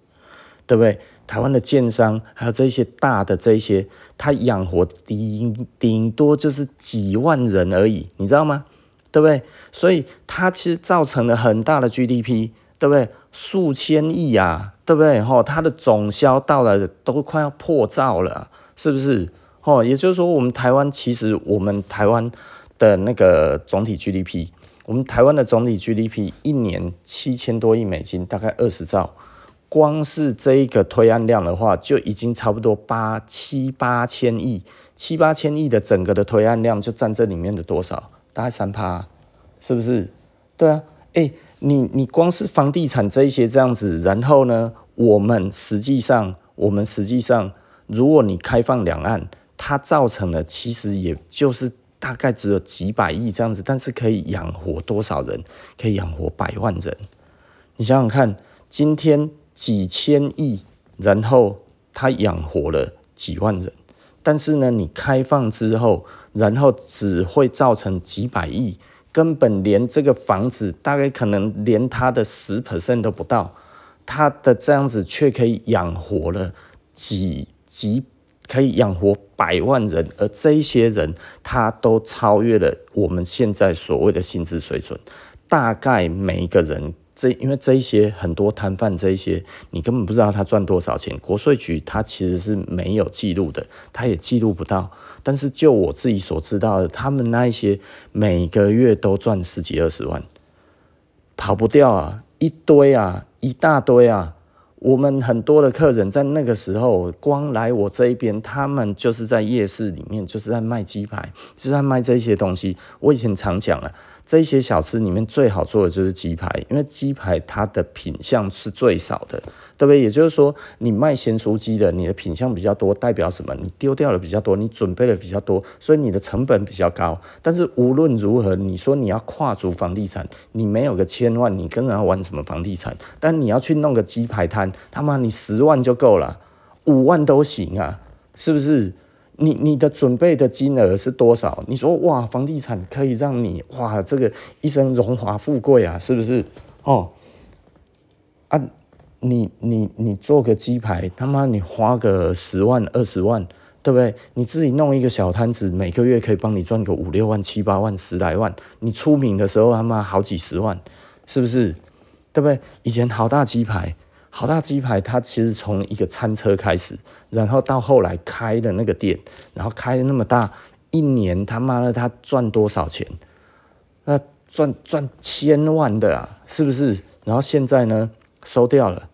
对不对？台湾的建商还有这些大的这些，它养活顶顶多就是几万人而已，你知道吗？对不对？所以它其实造成了很大的 GDP，对不对？数千亿啊！对不对？吼，它的总销到了都快要破兆了，是不是？吼，也就是说，我们台湾其实我们台湾的那个总体 GDP，我们台湾的总体 GDP 一年七千多亿美金，大概二十兆。光是这一个推案量的话，就已经差不多八七八千亿，七八千亿的整个的推案量就占这里面的多少？大概三趴，是不是？对啊，哎。你你光是房地产这一些这样子，然后呢，我们实际上，我们实际上，如果你开放两岸，它造成的其实也就是大概只有几百亿这样子，但是可以养活多少人？可以养活百万人。你想想看，今天几千亿，然后它养活了几万人，但是呢，你开放之后，然后只会造成几百亿。根本连这个房子大概可能连它的十 percent 都不到，它的这样子却可以养活了几几，可以养活百万人，而这一些人他都超越了我们现在所谓的薪资水准。大概每一个人这因为这一些很多摊贩这一些，你根本不知道他赚多少钱，国税局他其实是没有记录的，他也记录不到。但是就我自己所知道的，他们那一些每个月都赚十几二十万，跑不掉啊，一堆啊，一大堆啊。我们很多的客人在那个时候光来我这一边，他们就是在夜市里面，就是在卖鸡排，就是在卖这些东西。我以前常讲啊。这些小吃里面最好做的就是鸡排，因为鸡排它的品相是最少的，对不对？也就是说，你卖咸酥鸡的，你的品相比较多，代表什么？你丢掉了比较多，你准备了比较多，所以你的成本比较高。但是无论如何，你说你要跨足房地产，你没有个千万，你跟人家玩什么房地产？但你要去弄个鸡排摊，他妈你十万就够了，五万都行啊，是不是？你你的准备的金额是多少？你说哇，房地产可以让你哇，这个一生荣华富贵啊，是不是？哦，啊，你你你做个鸡排，他妈你花个十万二十万，对不对？你自己弄一个小摊子，每个月可以帮你赚个五六万、七八万、十来万。你出名的时候，他妈好几十万，是不是？对不对？以前好大鸡排，好大鸡排，它其实从一个餐车开始，然后到后来开的那个店，然后开的那么大，一年他妈的他赚多少钱？那赚赚千万的啊，是不是？然后现在呢，收掉了，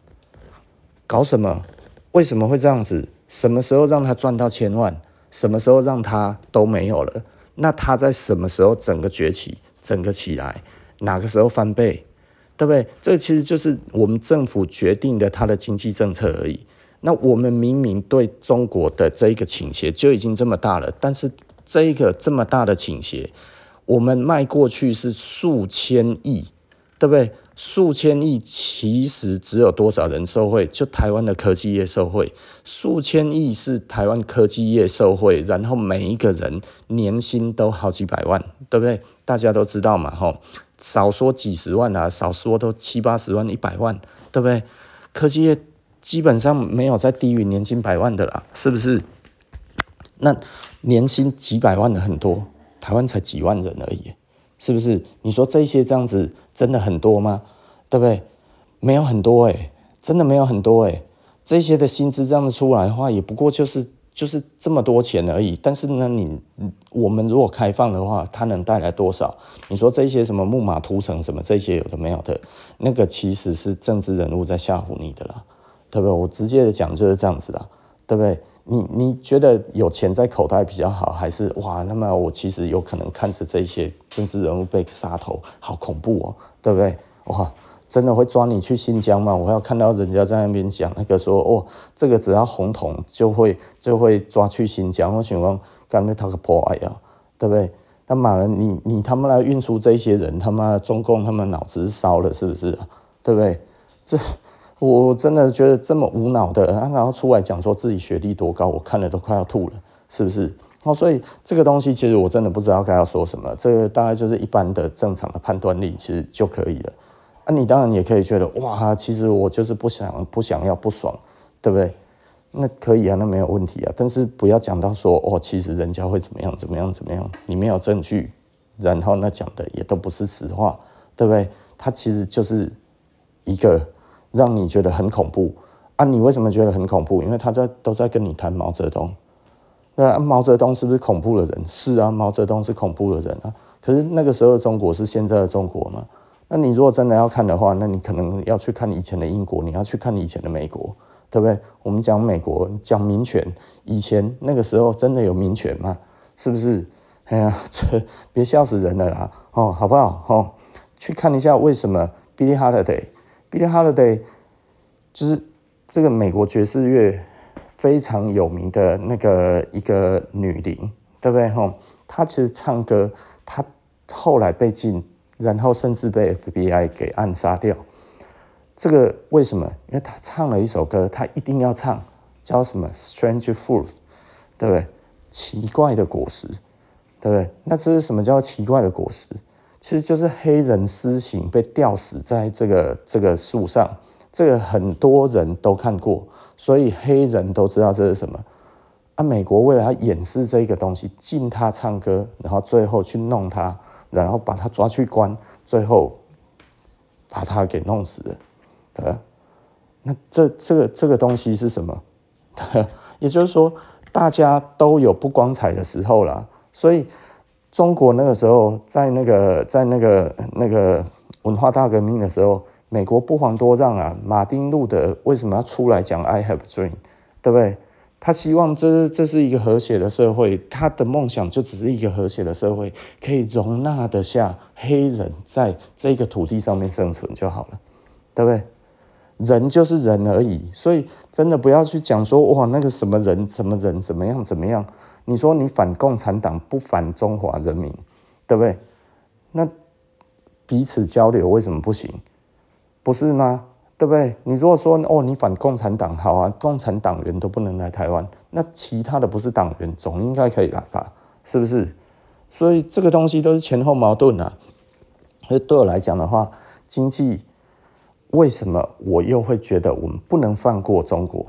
搞什么？为什么会这样子？什么时候让他赚到千万？什么时候让他都没有了？那他在什么时候整个崛起，整个起来？哪个时候翻倍？对不对？这其实就是我们政府决定的他的经济政策而已。那我们明明对中国的这一个倾斜就已经这么大了，但是这一个这么大的倾斜，我们卖过去是数千亿，对不对？数千亿其实只有多少人受惠？就台湾的科技业受惠。数千亿是台湾科技业受惠，然后每一个人年薪都好几百万，对不对？大家都知道嘛，吼，少说几十万啊，少说都七八十万、一百万，对不对？科技业基本上没有再低于年薪百万的啦，是不是？那年薪几百万的很多，台湾才几万人而已。是不是？你说这些这样子真的很多吗？对不对？没有很多诶，真的没有很多诶。这些的薪资这样子出来的话，也不过就是就是这么多钱而已。但是呢，你我们如果开放的话，它能带来多少？你说这些什么木马屠城什么这些有的没有的，那个其实是政治人物在吓唬你的啦，对不对？我直接的讲就是这样子的，对不对？你你觉得有钱在口袋比较好，还是哇？那么我其实有可能看着这些政治人物被杀头，好恐怖哦，对不对？哇，真的会抓你去新疆吗？我要看到人家在那边讲那个说哦，这个只要红桶就会就会抓去新疆。我想问，干嘛他个破坏呀？对不对？他妈的，你你他妈来运输这些人，他妈中共他们脑子烧了是不是？对不对？这。我真的觉得这么无脑的，然后出来讲说自己学历多高，我看了都快要吐了，是不是？哦，所以这个东西其实我真的不知道该要说什么，这个大概就是一般的正常的判断力，其实就可以了。啊，你当然也可以觉得哇，其实我就是不想不想要不爽，对不对？那可以啊，那没有问题啊。但是不要讲到说哦，其实人家会怎么样怎么样怎么样，你没有证据，然后那讲的也都不是实话，对不对？他其实就是一个。让你觉得很恐怖啊？你为什么觉得很恐怖？因为他在都在跟你谈毛泽东。那毛泽东是不是恐怖的人？是啊，毛泽东是恐怖的人啊。可是那个时候的中国是现在的中国吗？那你如果真的要看的话，那你可能要去看以前的英国，你要去看以前的美国，对不对？我们讲美国讲民权，以前那个时候真的有民权吗？是不是？哎呀，这别笑死人了啦！哦，好不好？哦，去看一下为什么 Billie Holiday。Billie Holiday 就是这个美国爵士乐非常有名的那个一个女伶，对不对？吼，她其实唱歌，她后来被禁，然后甚至被 FBI 给暗杀掉。这个为什么？因为他唱了一首歌，他一定要唱，叫什么？Strange Fruit，对不对？奇怪的果实，对不对？那这是什么叫奇怪的果实？其实就是黑人私刑被吊死在这个这个树上，这个很多人都看过，所以黑人都知道这是什么。啊，美国为了要掩饰这个东西，禁他唱歌，然后最后去弄他，然后把他抓去关，最后把他给弄死了。呃，那这这个这个东西是什么？也就是说，大家都有不光彩的时候啦，所以。中国那个时候，在那个在那个那个文化大革命的时候，美国不遑多让啊。马丁路德为什么要出来讲 “I have dream”，对不对？他希望这这是一个和谐的社会，他的梦想就只是一个和谐的社会，可以容纳得下黑人在这个土地上面生存就好了，对不对？人就是人而已，所以真的不要去讲说哇，那个什么人，什么人怎么样怎么样。你说你反共产党不反中华人民，对不对？那彼此交流为什么不行？不是吗？对不对？你如果说哦，你反共产党好啊，共产党员都不能来台湾，那其他的不是党员总应该可以来吧？是不是？所以这个东西都是前后矛盾啊。所以对我来讲的话，经济为什么我又会觉得我们不能放过中国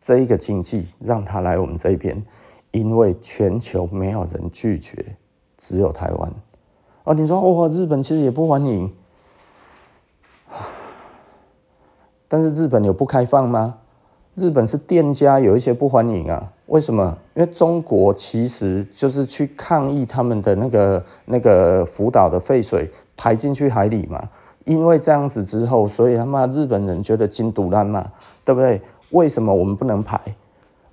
这一个经济，让他来我们这边？因为全球没有人拒绝，只有台湾。哦，你说哦，日本其实也不欢迎，但是日本有不开放吗？日本是店家有一些不欢迎啊。为什么？因为中国其实就是去抗议他们的那个那个福岛的废水排进去海里嘛。因为这样子之后，所以他妈日本人觉得金独烂嘛，对不对？为什么我们不能排？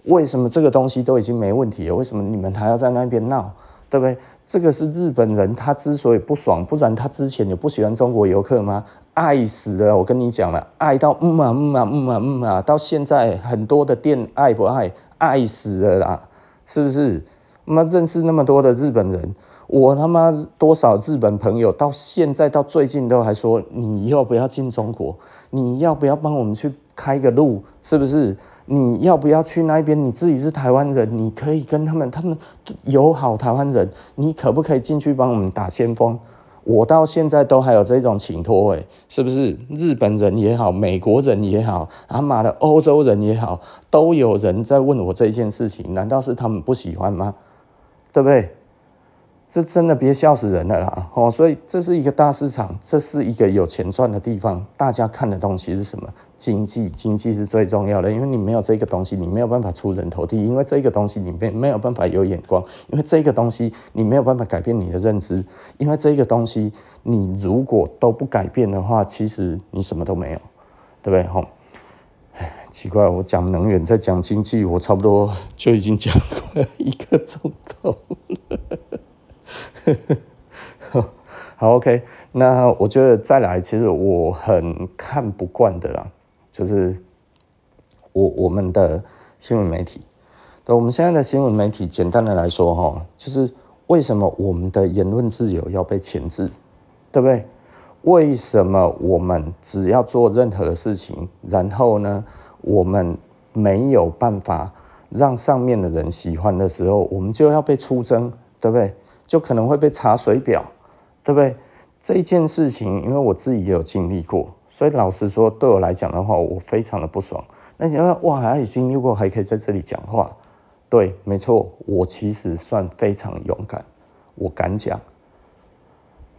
为什么这个东西都已经没问题了？为什么你们还要在那边闹？对不对？这个是日本人他之所以不爽，不然他之前也不喜欢中国游客吗？爱死了！我跟你讲了，爱到嗯啊嗯啊嗯啊嗯啊，到现在很多的店爱不爱？爱死了啦！是不是？他妈认识那么多的日本人。我他妈多少日本朋友到现在到最近都还说，你要不要进中国？你要不要帮我们去开个路？是不是？你要不要去那边？你自己是台湾人，你可以跟他们，他们友好台湾人，你可不可以进去帮我们打先锋？我到现在都还有这种请托，诶，是不是？日本人也好，美国人也好，他妈的欧洲人也好，都有人在问我这件事情，难道是他们不喜欢吗？对不对？这真的别笑死人了啦！哦，所以这是一个大市场，这是一个有钱赚的地方。大家看的东西是什么？经济，经济是最重要的。因为你没有这个东西，你没有办法出人头地。因为这个东西你没没有办法有眼光。因为这个东西你没有办法改变你的认知。因为这个东西你如果都不改变的话，其实你什么都没有，对不对？吼，哎，奇怪，我讲能源，再讲经济，我差不多就已经讲了一个钟头了。好，OK，那我觉得再来，其实我很看不惯的啦，就是我我们的新闻媒体，对，我们现在的新闻媒体，简单的来说哈，就是为什么我们的言论自由要被钳制，对不对？为什么我们只要做任何的事情，然后呢，我们没有办法让上面的人喜欢的时候，我们就要被出征，对不对？就可能会被查水表，对不对？这件事情，因为我自己也有经历过，所以老实说，对我来讲的话，我非常的不爽。那你说，哇，还有经历过，还可以在这里讲话？对，没错，我其实算非常勇敢，我敢讲。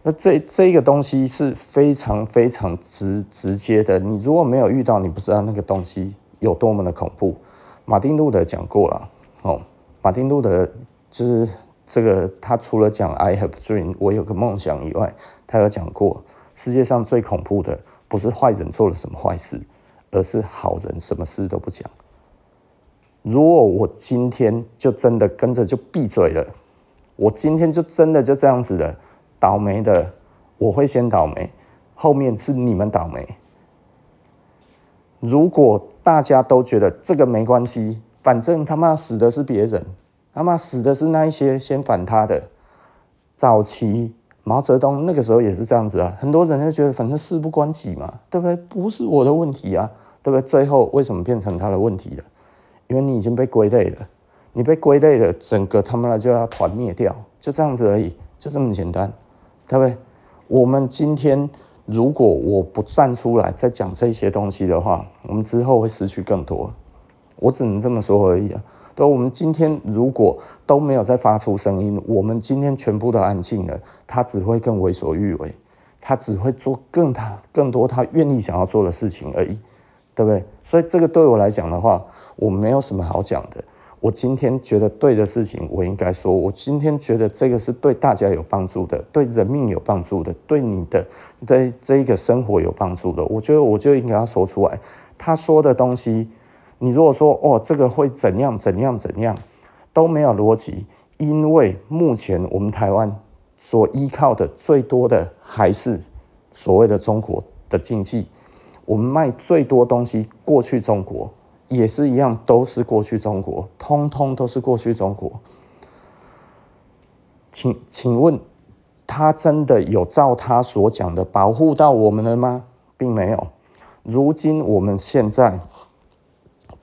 那这这个东西是非常非常直直接的，你如果没有遇到，你不知道那个东西有多么的恐怖。马丁路德讲过了，哦，马丁路德就是。这个他除了讲 I have dream，我有个梦想以外，他有讲过，世界上最恐怖的不是坏人做了什么坏事，而是好人什么事都不讲。如果我今天就真的跟着就闭嘴了，我今天就真的就这样子的倒霉的，我会先倒霉，后面是你们倒霉。如果大家都觉得这个没关系，反正他妈死的是别人。他妈死的是那一些先反他的，早期毛泽东那个时候也是这样子啊，很多人就觉得反正事不关己嘛，对不对？不是我的问题啊，对不对？最后为什么变成他的问题了？因为你已经被归类了，你被归类了，整个他妈就要团灭掉，就这样子而已，就这么简单，对不对？我们今天如果我不站出来再讲这些东西的话，我们之后会失去更多，我只能这么说而已啊。所以，我们今天如果都没有再发出声音，我们今天全部都安静了，他只会更为所欲为，他只会做更他更多他愿意想要做的事情而已，对不对？所以，这个对我来讲的话，我没有什么好讲的。我今天觉得对的事情，我应该说；我今天觉得这个是对大家有帮助的，对人命有帮助的，对你的对这一个生活有帮助的，我觉得我就应该要说出来。他说的东西。你如果说哦，这个会怎样怎样怎样，都没有逻辑，因为目前我们台湾所依靠的最多的还是所谓的中国的经济，我们卖最多东西过去中国也是一样，都是过去中国，通通都是过去中国。请请问，他真的有照他所讲的保护到我们了吗？并没有。如今我们现在。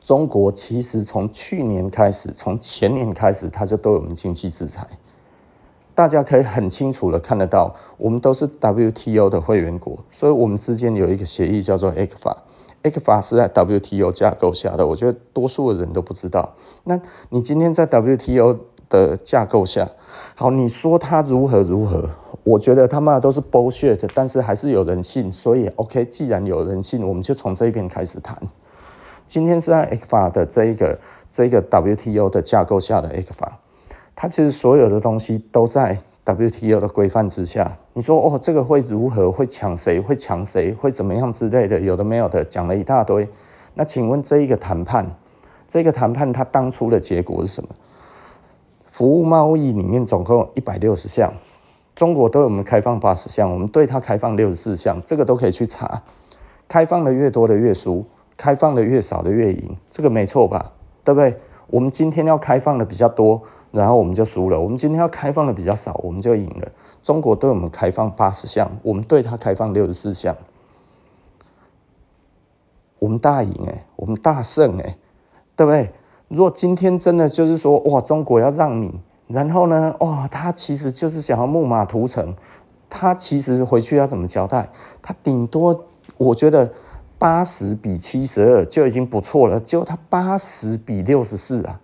中国其实从去年开始，从前年开始，他就对我们经济制裁。大家可以很清楚的看得到，我们都是 WTO 的会员国，所以我们之间有一个协议叫做 ECFA。，ECFA 是在 WTO 架构下的，我觉得多数的人都不知道。那你今天在 WTO 的架构下，好，你说它如何如何？我觉得他妈都是 bullshit，但是还是有人信，所以 OK，既然有人信，我们就从这一边开始谈。今天是在 ECFA 的这一个这一个 WTO 的架构下的 ECFA，它其实所有的东西都在 WTO 的规范之下。你说哦，这个会如何？会抢谁？会抢谁？会怎么样之类的？有的没有的，讲了一大堆。那请问这一个谈判，这个谈判它当初的结果是什么？服务贸易里面总共一百六十项，中国对我们开放八十项，我们对它开放六十四项，这个都可以去查。开放的越多的越输。开放的越少的越赢，这个没错吧？对不对？我们今天要开放的比较多，然后我们就输了；我们今天要开放的比较少，我们就赢了。中国对我们开放八十项，我们对他开放六十四项，我们大赢哎，我们大胜哎，对不对？如果今天真的就是说哇，中国要让你，然后呢，哇，他其实就是想要木马屠城，他其实回去要怎么交代？他顶多我觉得。八十比七十二就已经不错了，结果他八十比六十四啊，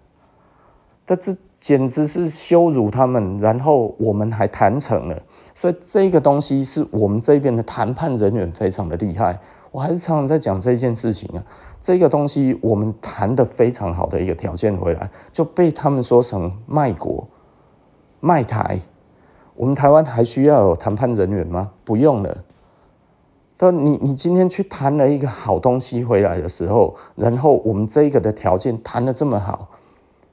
这这简直是羞辱他们，然后我们还谈成了，所以这个东西是我们这边的谈判人员非常的厉害，我还是常常在讲这件事情啊，这个东西我们谈得非常好的一个条件回来，就被他们说成卖国卖台，我们台湾还需要有谈判人员吗？不用了。说你你今天去谈了一个好东西回来的时候，然后我们这一个的条件谈得这么好，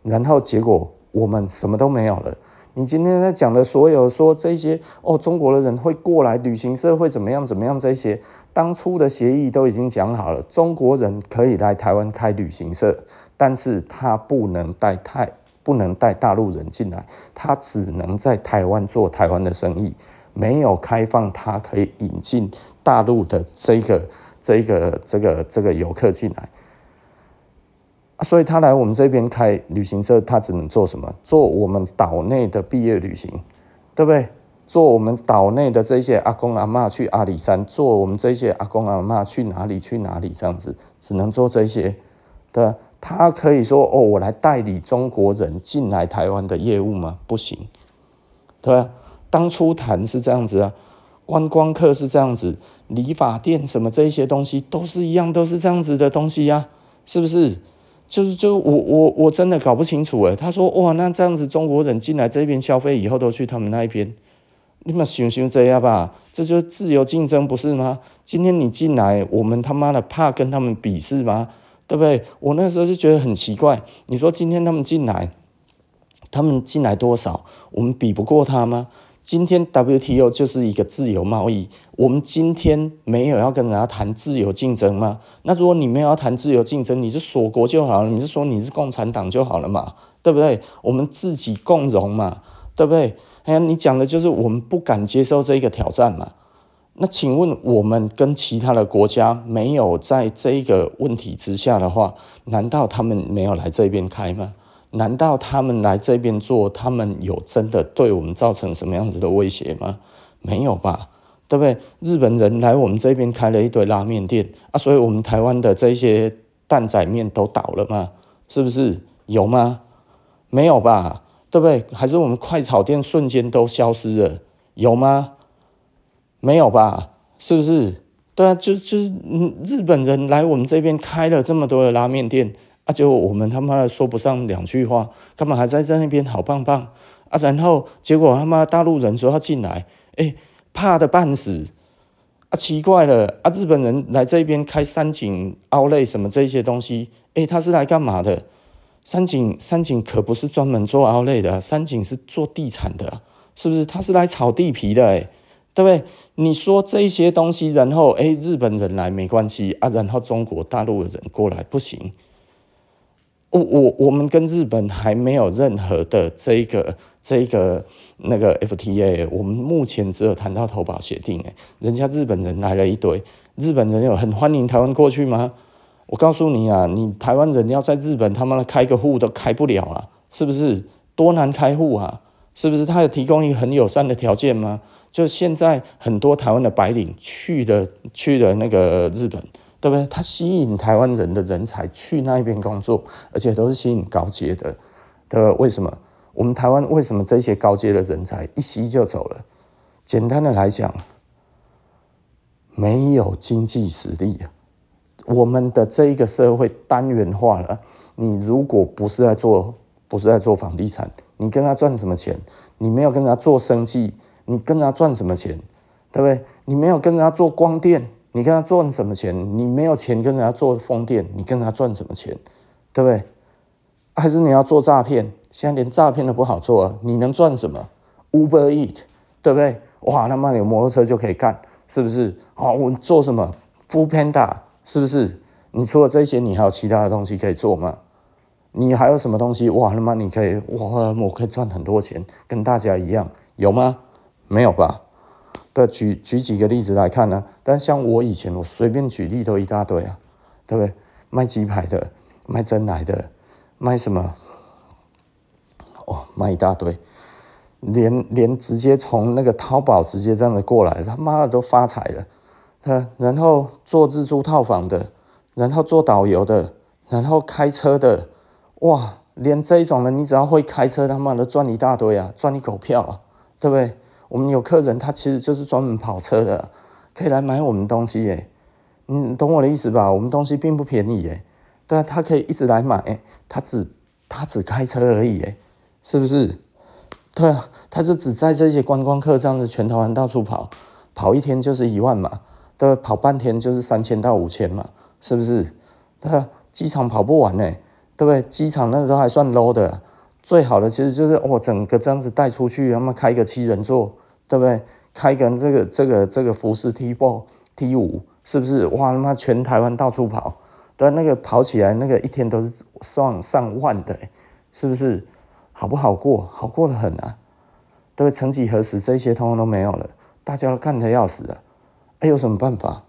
然后结果我们什么都没有了。你今天在讲的所有说这些哦，中国的人会过来旅行社会怎么样怎么样这些，当初的协议都已经讲好了，中国人可以来台湾开旅行社，但是他不能带太不能带大陆人进来，他只能在台湾做台湾的生意。没有开放，他可以引进大陆的这个、这个、这个、这个游客进来，所以他来我们这边开旅行社，他只能做什么？做我们岛内的毕业旅行，对不对？做我们岛内的这些阿公阿嬷去阿里山，做我们这些阿公阿嬷去哪里去哪里这样子，只能做这些。对，他可以说哦，我来代理中国人进来台湾的业务吗？不行，对吧？当初谈是这样子啊，观光客是这样子，理发店什么这一些东西都是一样，都是这样子的东西呀、是不是？就是就我我我真的搞不清楚诶。他说哇，那这样子中国人进来这边消费以后都去他们那一边，你们想想这样吧，这就自由竞争不是吗？今天你进来，我们他妈的怕跟他们比是吗？对不对？我那时候就觉得很奇怪，你说今天他们进来，他们进来多少，我们比不过他吗？今天 WTO 就是一个自由贸易，我们今天没有要跟人家谈自由竞争吗？那如果你没有要谈自由竞争，你就锁国就好了，你就说你是共产党就好了嘛，对不对？我们自己共荣嘛，对不对？哎呀，你讲的就是我们不敢接受这一个挑战嘛。那请问我们跟其他的国家没有在这一个问题之下的话，难道他们没有来这边开吗？难道他们来这边做，他们有真的对我们造成什么样子的威胁吗？没有吧，对不对？日本人来我们这边开了一堆拉面店啊，所以我们台湾的这些担仔面都倒了吗？是不是？有吗？没有吧，对不对？还是我们快炒店瞬间都消失了？有吗？没有吧，是不是？对啊，就就是日本人来我们这边开了这么多的拉面店。啊！就我们他妈的说不上两句话，干嘛还在在那边好棒棒啊？然后结果他妈大陆人说要进来，哎，怕的半死啊！奇怪了啊！日本人来这边开三井奥莱什么这些东西，哎，他是来干嘛的？三井三井可不是专门做奥莱的，三井是做地产的，是不是？他是来炒地皮的，哎，对不对？你说这些东西，然后哎，日本人来没关系啊，然后中国大陆的人过来不行。我我我们跟日本还没有任何的这个这个那个 FTA，我们目前只有谈到投保协定。诶，人家日本人来了一堆，日本人有很欢迎台湾过去吗？我告诉你啊，你台湾人要在日本他妈的开个户都开不了啊，是不是？多难开户啊，是不是？他有提供一个很友善的条件吗？就现在很多台湾的白领去的去的那个日本。对不对？它吸引台湾人的人才去那边工作，而且都是吸引高阶的，对吧？为什么？我们台湾为什么这些高阶的人才一吸就走了？简单的来讲，没有经济实力啊。我们的这一个社会单元化了。你如果不是在做，不是在做房地产，你跟他赚什么钱？你没有跟他做生计，你跟他赚什么钱？对不对？你没有跟他做光电，你跟他赚什么钱？你没有钱跟人家做风电，你跟他赚什么钱？对不对？还是你要做诈骗？现在连诈骗都不好做啊！你能赚什么？Uber Eat，对不对？哇，他妈有摩托车就可以干，是不是？哦，我做什么？Food Panda，是不是？你除了这些，你还有其他的东西可以做吗？你还有什么东西？哇，他妈你可以哇，我可以赚很多钱，跟大家一样，有吗？没有吧？对，举举几个例子来看呢、但像我以前，我随便举例都一大堆啊，对不对？卖鸡排的，卖珍奶的，卖什么？哦，卖一大堆，连连直接从那个淘宝直接这样子过来，他妈的都发财了。他然后做自助套房的，然后做导游的，然后开车的。哇，连这一种人，你只要会开车，他妈的赚一大堆啊，赚一狗票啊，对不对？我们有客人，他其实就是专门跑车的，可以来买我们东西耶。你懂我的意思吧？我们东西并不便宜耶，对啊，他可以一直来买，他只他只开车而已，耶，是不是？对啊，他就只在这些观光客这样子全台湾到处跑，跑一天就是一万嘛，对，跑半天就是三千到五千嘛，是不是？对啊，机场跑不完呢。对不对？机场那个都还算 low 的，最好的其实就是哦，整个这样子带出去，他妈开个七人座，对不对？开个这个这个这个福斯 T four、T 五是不是？哇，他妈全台湾到处跑，对，那个跑起来那个一天都是上上万的，是不是？好不好过？好过得很啊，对不对？曾几何时，这些通通都没有了，大家都干得要死了，哎，有什么办法？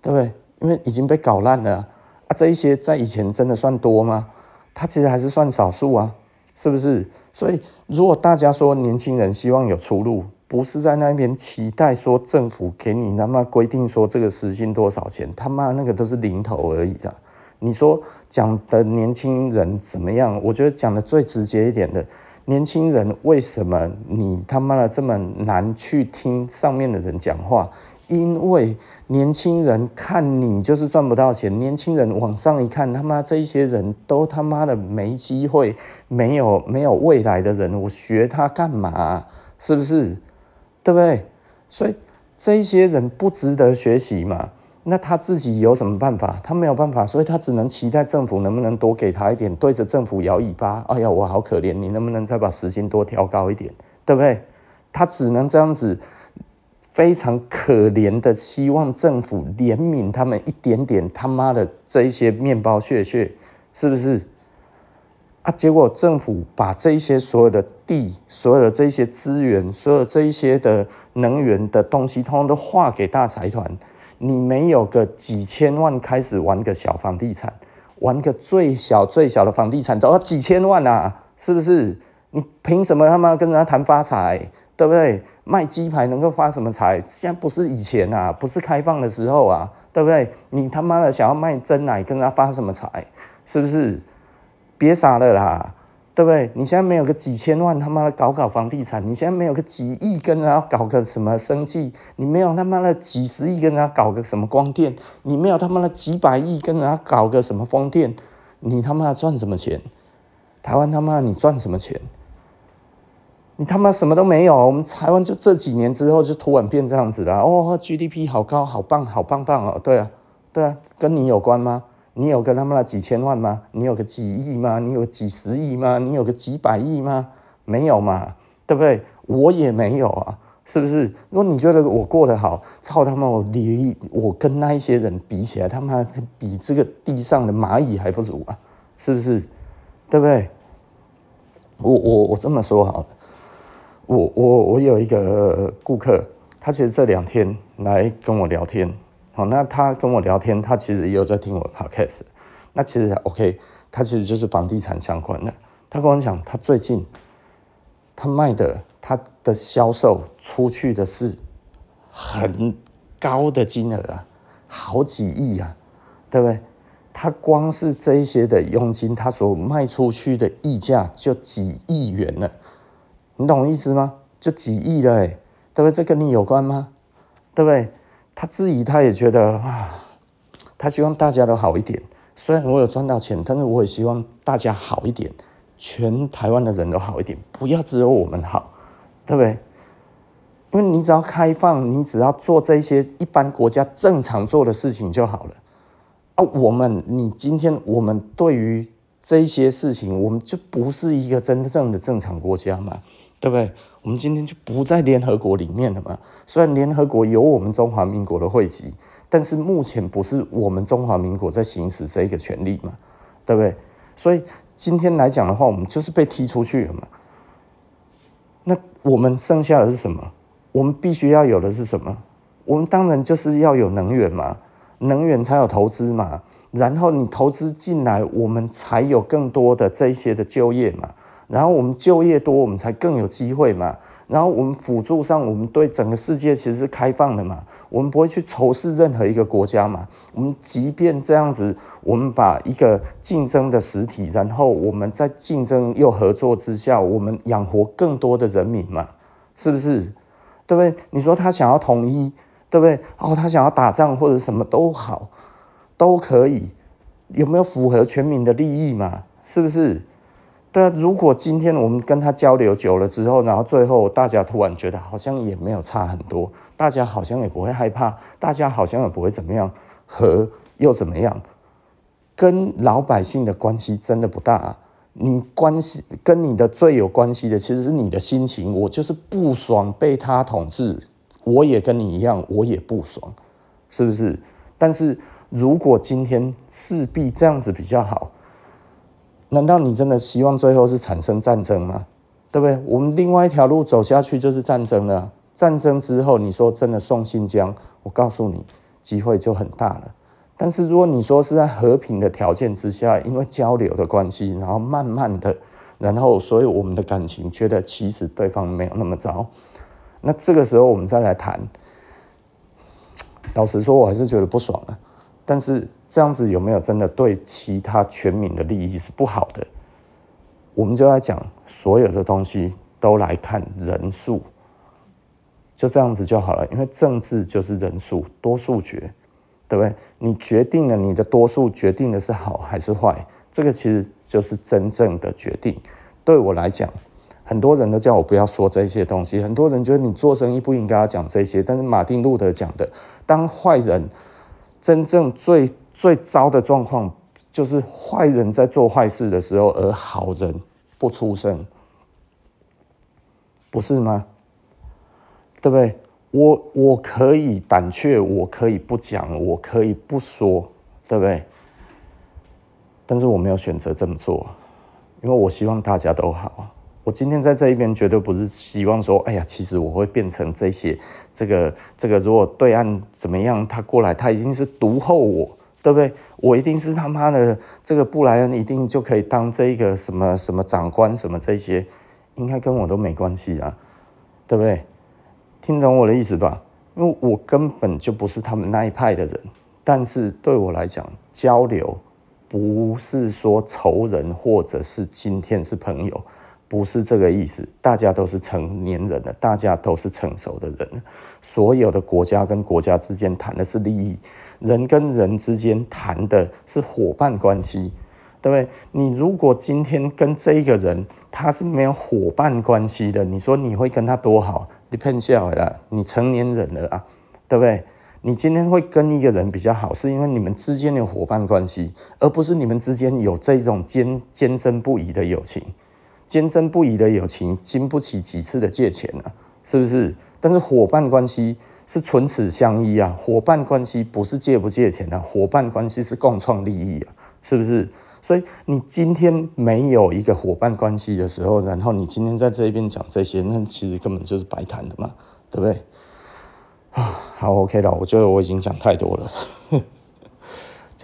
对不对？因为已经被搞烂了啊，这一些在以前真的算多吗？他其实还是算少数啊，是不是？所以如果大家说年轻人希望有出路，不是在那边期待说政府给你他妈规定说这个时薪多少钱，他妈那个都是零头而已的。你说讲的年轻人怎么样？我觉得讲的最直接一点的，年轻人为什么你他妈的这么难去听上面的人讲话？因为年轻人看你就是赚不到钱，年轻人往上一看，他妈这一些人都他妈的没机会，没有没有未来的人，我学他干嘛？是不是？对不对？所以这些人不值得学习嘛？那他自己有什么办法？他没有办法，所以他只能期待政府能不能多给他一点，对着政府摇尾巴。哎呀，我好可怜，你能不能再把时薪多调高一点？对不对？他只能这样子。非常可怜的，希望政府怜悯他们一点点。他妈的，这一些面包屑屑，是不是？啊，结果政府把这一些所有的地、所有的这些资源、所有这一些的能源的东西，通通都划给大财团。你没有个几千万开始玩个小房地产，玩个最小最小的房地产都要几千万啊，是不是？你凭什么他妈跟人家谈发财？对不对？卖鸡排能够发什么财？现在不是以前啊，不是开放的时候啊，对不对？你他妈的想要卖珍奶，跟他发什么财？是不是？别傻了啦，对不对？你现在没有个几千万，他妈的搞搞房地产；你现在没有个几亿，跟人家搞个什么生计；你没有他妈的几十亿，跟人家搞个什么光电；你没有他妈的几百亿，跟人家搞个什么风电，你他妈的赚什么钱？台湾他妈的你赚什么钱？你他妈什么都没有，我们台湾就这几年之后就突然变这样子了。哦，GDP 好高，好棒，好棒棒哦。对啊，对啊，跟你有关吗？你有跟他们那几千万吗？你有个几亿吗？你有几十亿吗？你有个几百亿吗？没有嘛，对不对？我也没有啊，是不是？如果你觉得我过得好，操他妈我离我跟那一些人比起来，他妈比这个地上的蚂蚁还不如啊，是不是？对不对？我我我这么说好了。我我我有一个顾客，他其实这两天来跟我聊天，好，那他跟我聊天，他其实也有在听我 podcast，那其实 OK，他其实就是房地产相关的。他跟我讲，他最近他卖的他的销售出去的是很高的金额啊，好几亿啊，对不对？他光是这一些的佣金，他所卖出去的溢价就几亿元了，你懂我意思吗？就几亿了，哎，对不对？这跟你有关吗？对不对？他质疑他也觉得啊，他希望大家都好一点。虽然我有赚到钱，但是我也希望大家好一点，全台湾的人都好一点，不要只有我们好，对不对？因为你只要开放，你只要做这些一般国家正常做的事情就好了。啊，我们，你今天我们对于这些事情，我们就不是一个真正的正常国家嘛，对不对？我们今天就不在联合国里面了嘛。虽然联合国有我们中华民国的会籍，但是目前不是我们中华民国在行使这个权利嘛，对不对？所以今天来讲的话，我们就是被踢出去了嘛。那我们剩下的是什么？我们必须要有的是什么？我们当然就是要有能源嘛。能源才有投资嘛，然后你投资进来，我们才有更多的这些的就业嘛，然后我们就业多，我们才更有机会嘛，然后我们辅助上，我们对整个世界其实是开放的嘛，我们不会去仇视任何一个国家嘛，我们即便这样子，我们把一个竞争的实体，然后我们在竞争又合作之下，我们养活更多的人民嘛，是不是？对不对？你说他想要统一。对不对？哦，他想要打仗或者什么都好，都可以，有没有符合全民的利益嘛？是不是？对啊，如果今天我们跟他交流久了之后，然后最后大家突然觉得好像也没有差很多，大家好像也不会害怕，大家好像也不会怎么样，和又怎么样？跟老百姓的关系真的不大。你关系跟你的最有关系的，其实是你的心情。我就是不爽被他统治。我也跟你一样，我也不爽，是不是？但是如果今天势必这样子比较好，难道你真的希望最后是产生战争吗？对不对？我们另外一条路走下去就是战争了。战争之后，你说真的送新疆，我告诉你，机会就很大了。但是如果你说是在和平的条件之下，因为交流的关系，然后慢慢的，然后所以我们的感情觉得其实对方没有那么糟。那这个时候我们再来谈，老实说，我还是觉得不爽啊。但是这样子有没有真的对其他全民的利益是不好的？我们就来讲所有的东西都来看人数，就这样子就好了。因为政治就是人数，多数决，对不对？你决定了你的多数决定的是好还是坏，这个其实就是真正的决定。对我来讲。很多人都叫我不要说这些东西，很多人觉得你做生意不应该要讲这些。但是马丁路德讲的，当坏人真正最最糟的状况，就是坏人在做坏事的时候，而好人不出声，不是吗？对不对？我我可以胆怯，我可以不讲，我可以不说，对不对？但是我没有选择这么做，因为我希望大家都好。我今天在这一边绝对不是希望说，哎呀，其实我会变成这些，这个这个，如果对岸怎么样，他过来，他一定是毒后我，对不对？我一定是他妈的这个布莱恩，一定就可以当这个什么什么长官什么这些，应该跟我都没关系啊，对不对？听懂我的意思吧？因为我根本就不是他们那一派的人，但是对我来讲，交流不是说仇人，或者是今天是朋友。不是这个意思，大家都是成年人了，大家都是成熟的人了。所有的国家跟国家之间谈的是利益，人跟人之间谈的是伙伴关系，对不对？你如果今天跟这一个人他是没有伙伴关系的，你说你会跟他多好？你骗笑了，你成年人了啊，对不对？你今天会跟一个人比较好，是因为你们之间有伙伴关系，而不是你们之间有这种坚坚贞不移的友情。坚贞不移的友情，经不起几次的借钱啊，是不是？但是伙伴关系是唇齿相依啊，伙伴关系不是借不借钱啊，伙伴关系是共创利益啊，是不是？所以你今天没有一个伙伴关系的时候，然后你今天在这边讲这些，那其实根本就是白谈的嘛，对不对？啊，好，OK 了，我觉得我已经讲太多了。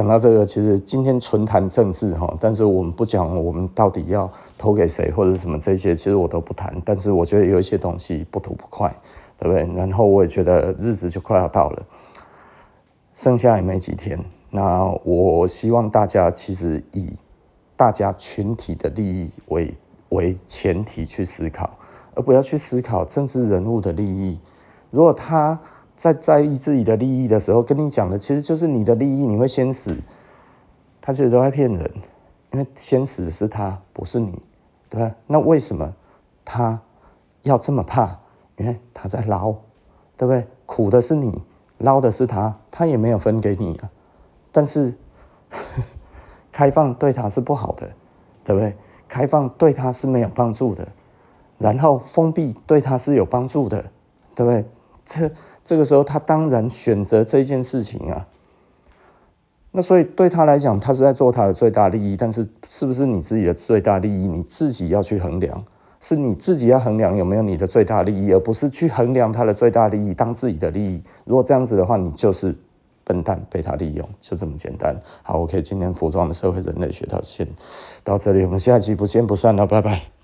讲到这个，其实今天纯谈政治哈，但是我们不讲我们到底要投给谁或者什么这些，其实我都不谈。但是我觉得有一些东西不吐不快，对不对？然后我也觉得日子就快要到了，剩下也没几天，那我希望大家其实以大家群体的利益为为前提去思考，而不要去思考政治人物的利益。如果他在在意自己的利益的时候，跟你讲的其实就是你的利益，你会先死。他其实都在骗人，因为先死的是他，不是你，对吧？那为什么他要这么怕？因为他在捞，对不对？苦的是你，捞的是他，他也没有分给你啊。但是 开放对他是不好的，对不对？开放对他是没有帮助的，然后封闭对他是有帮助的，对不对？这这个时候他当然选择这件事情啊。那所以对他来讲，他是在做他的最大利益，但是是不是你自己的最大利益，你自己要去衡量，是你自己要衡量有没有你的最大利益，而不是去衡量他的最大利益当自己的利益。如果这样子的话，你就是笨蛋，被他利用，就这么简单。好，OK，今天服装的社会人类学到先到这里，我们下一集不见不散了，拜拜。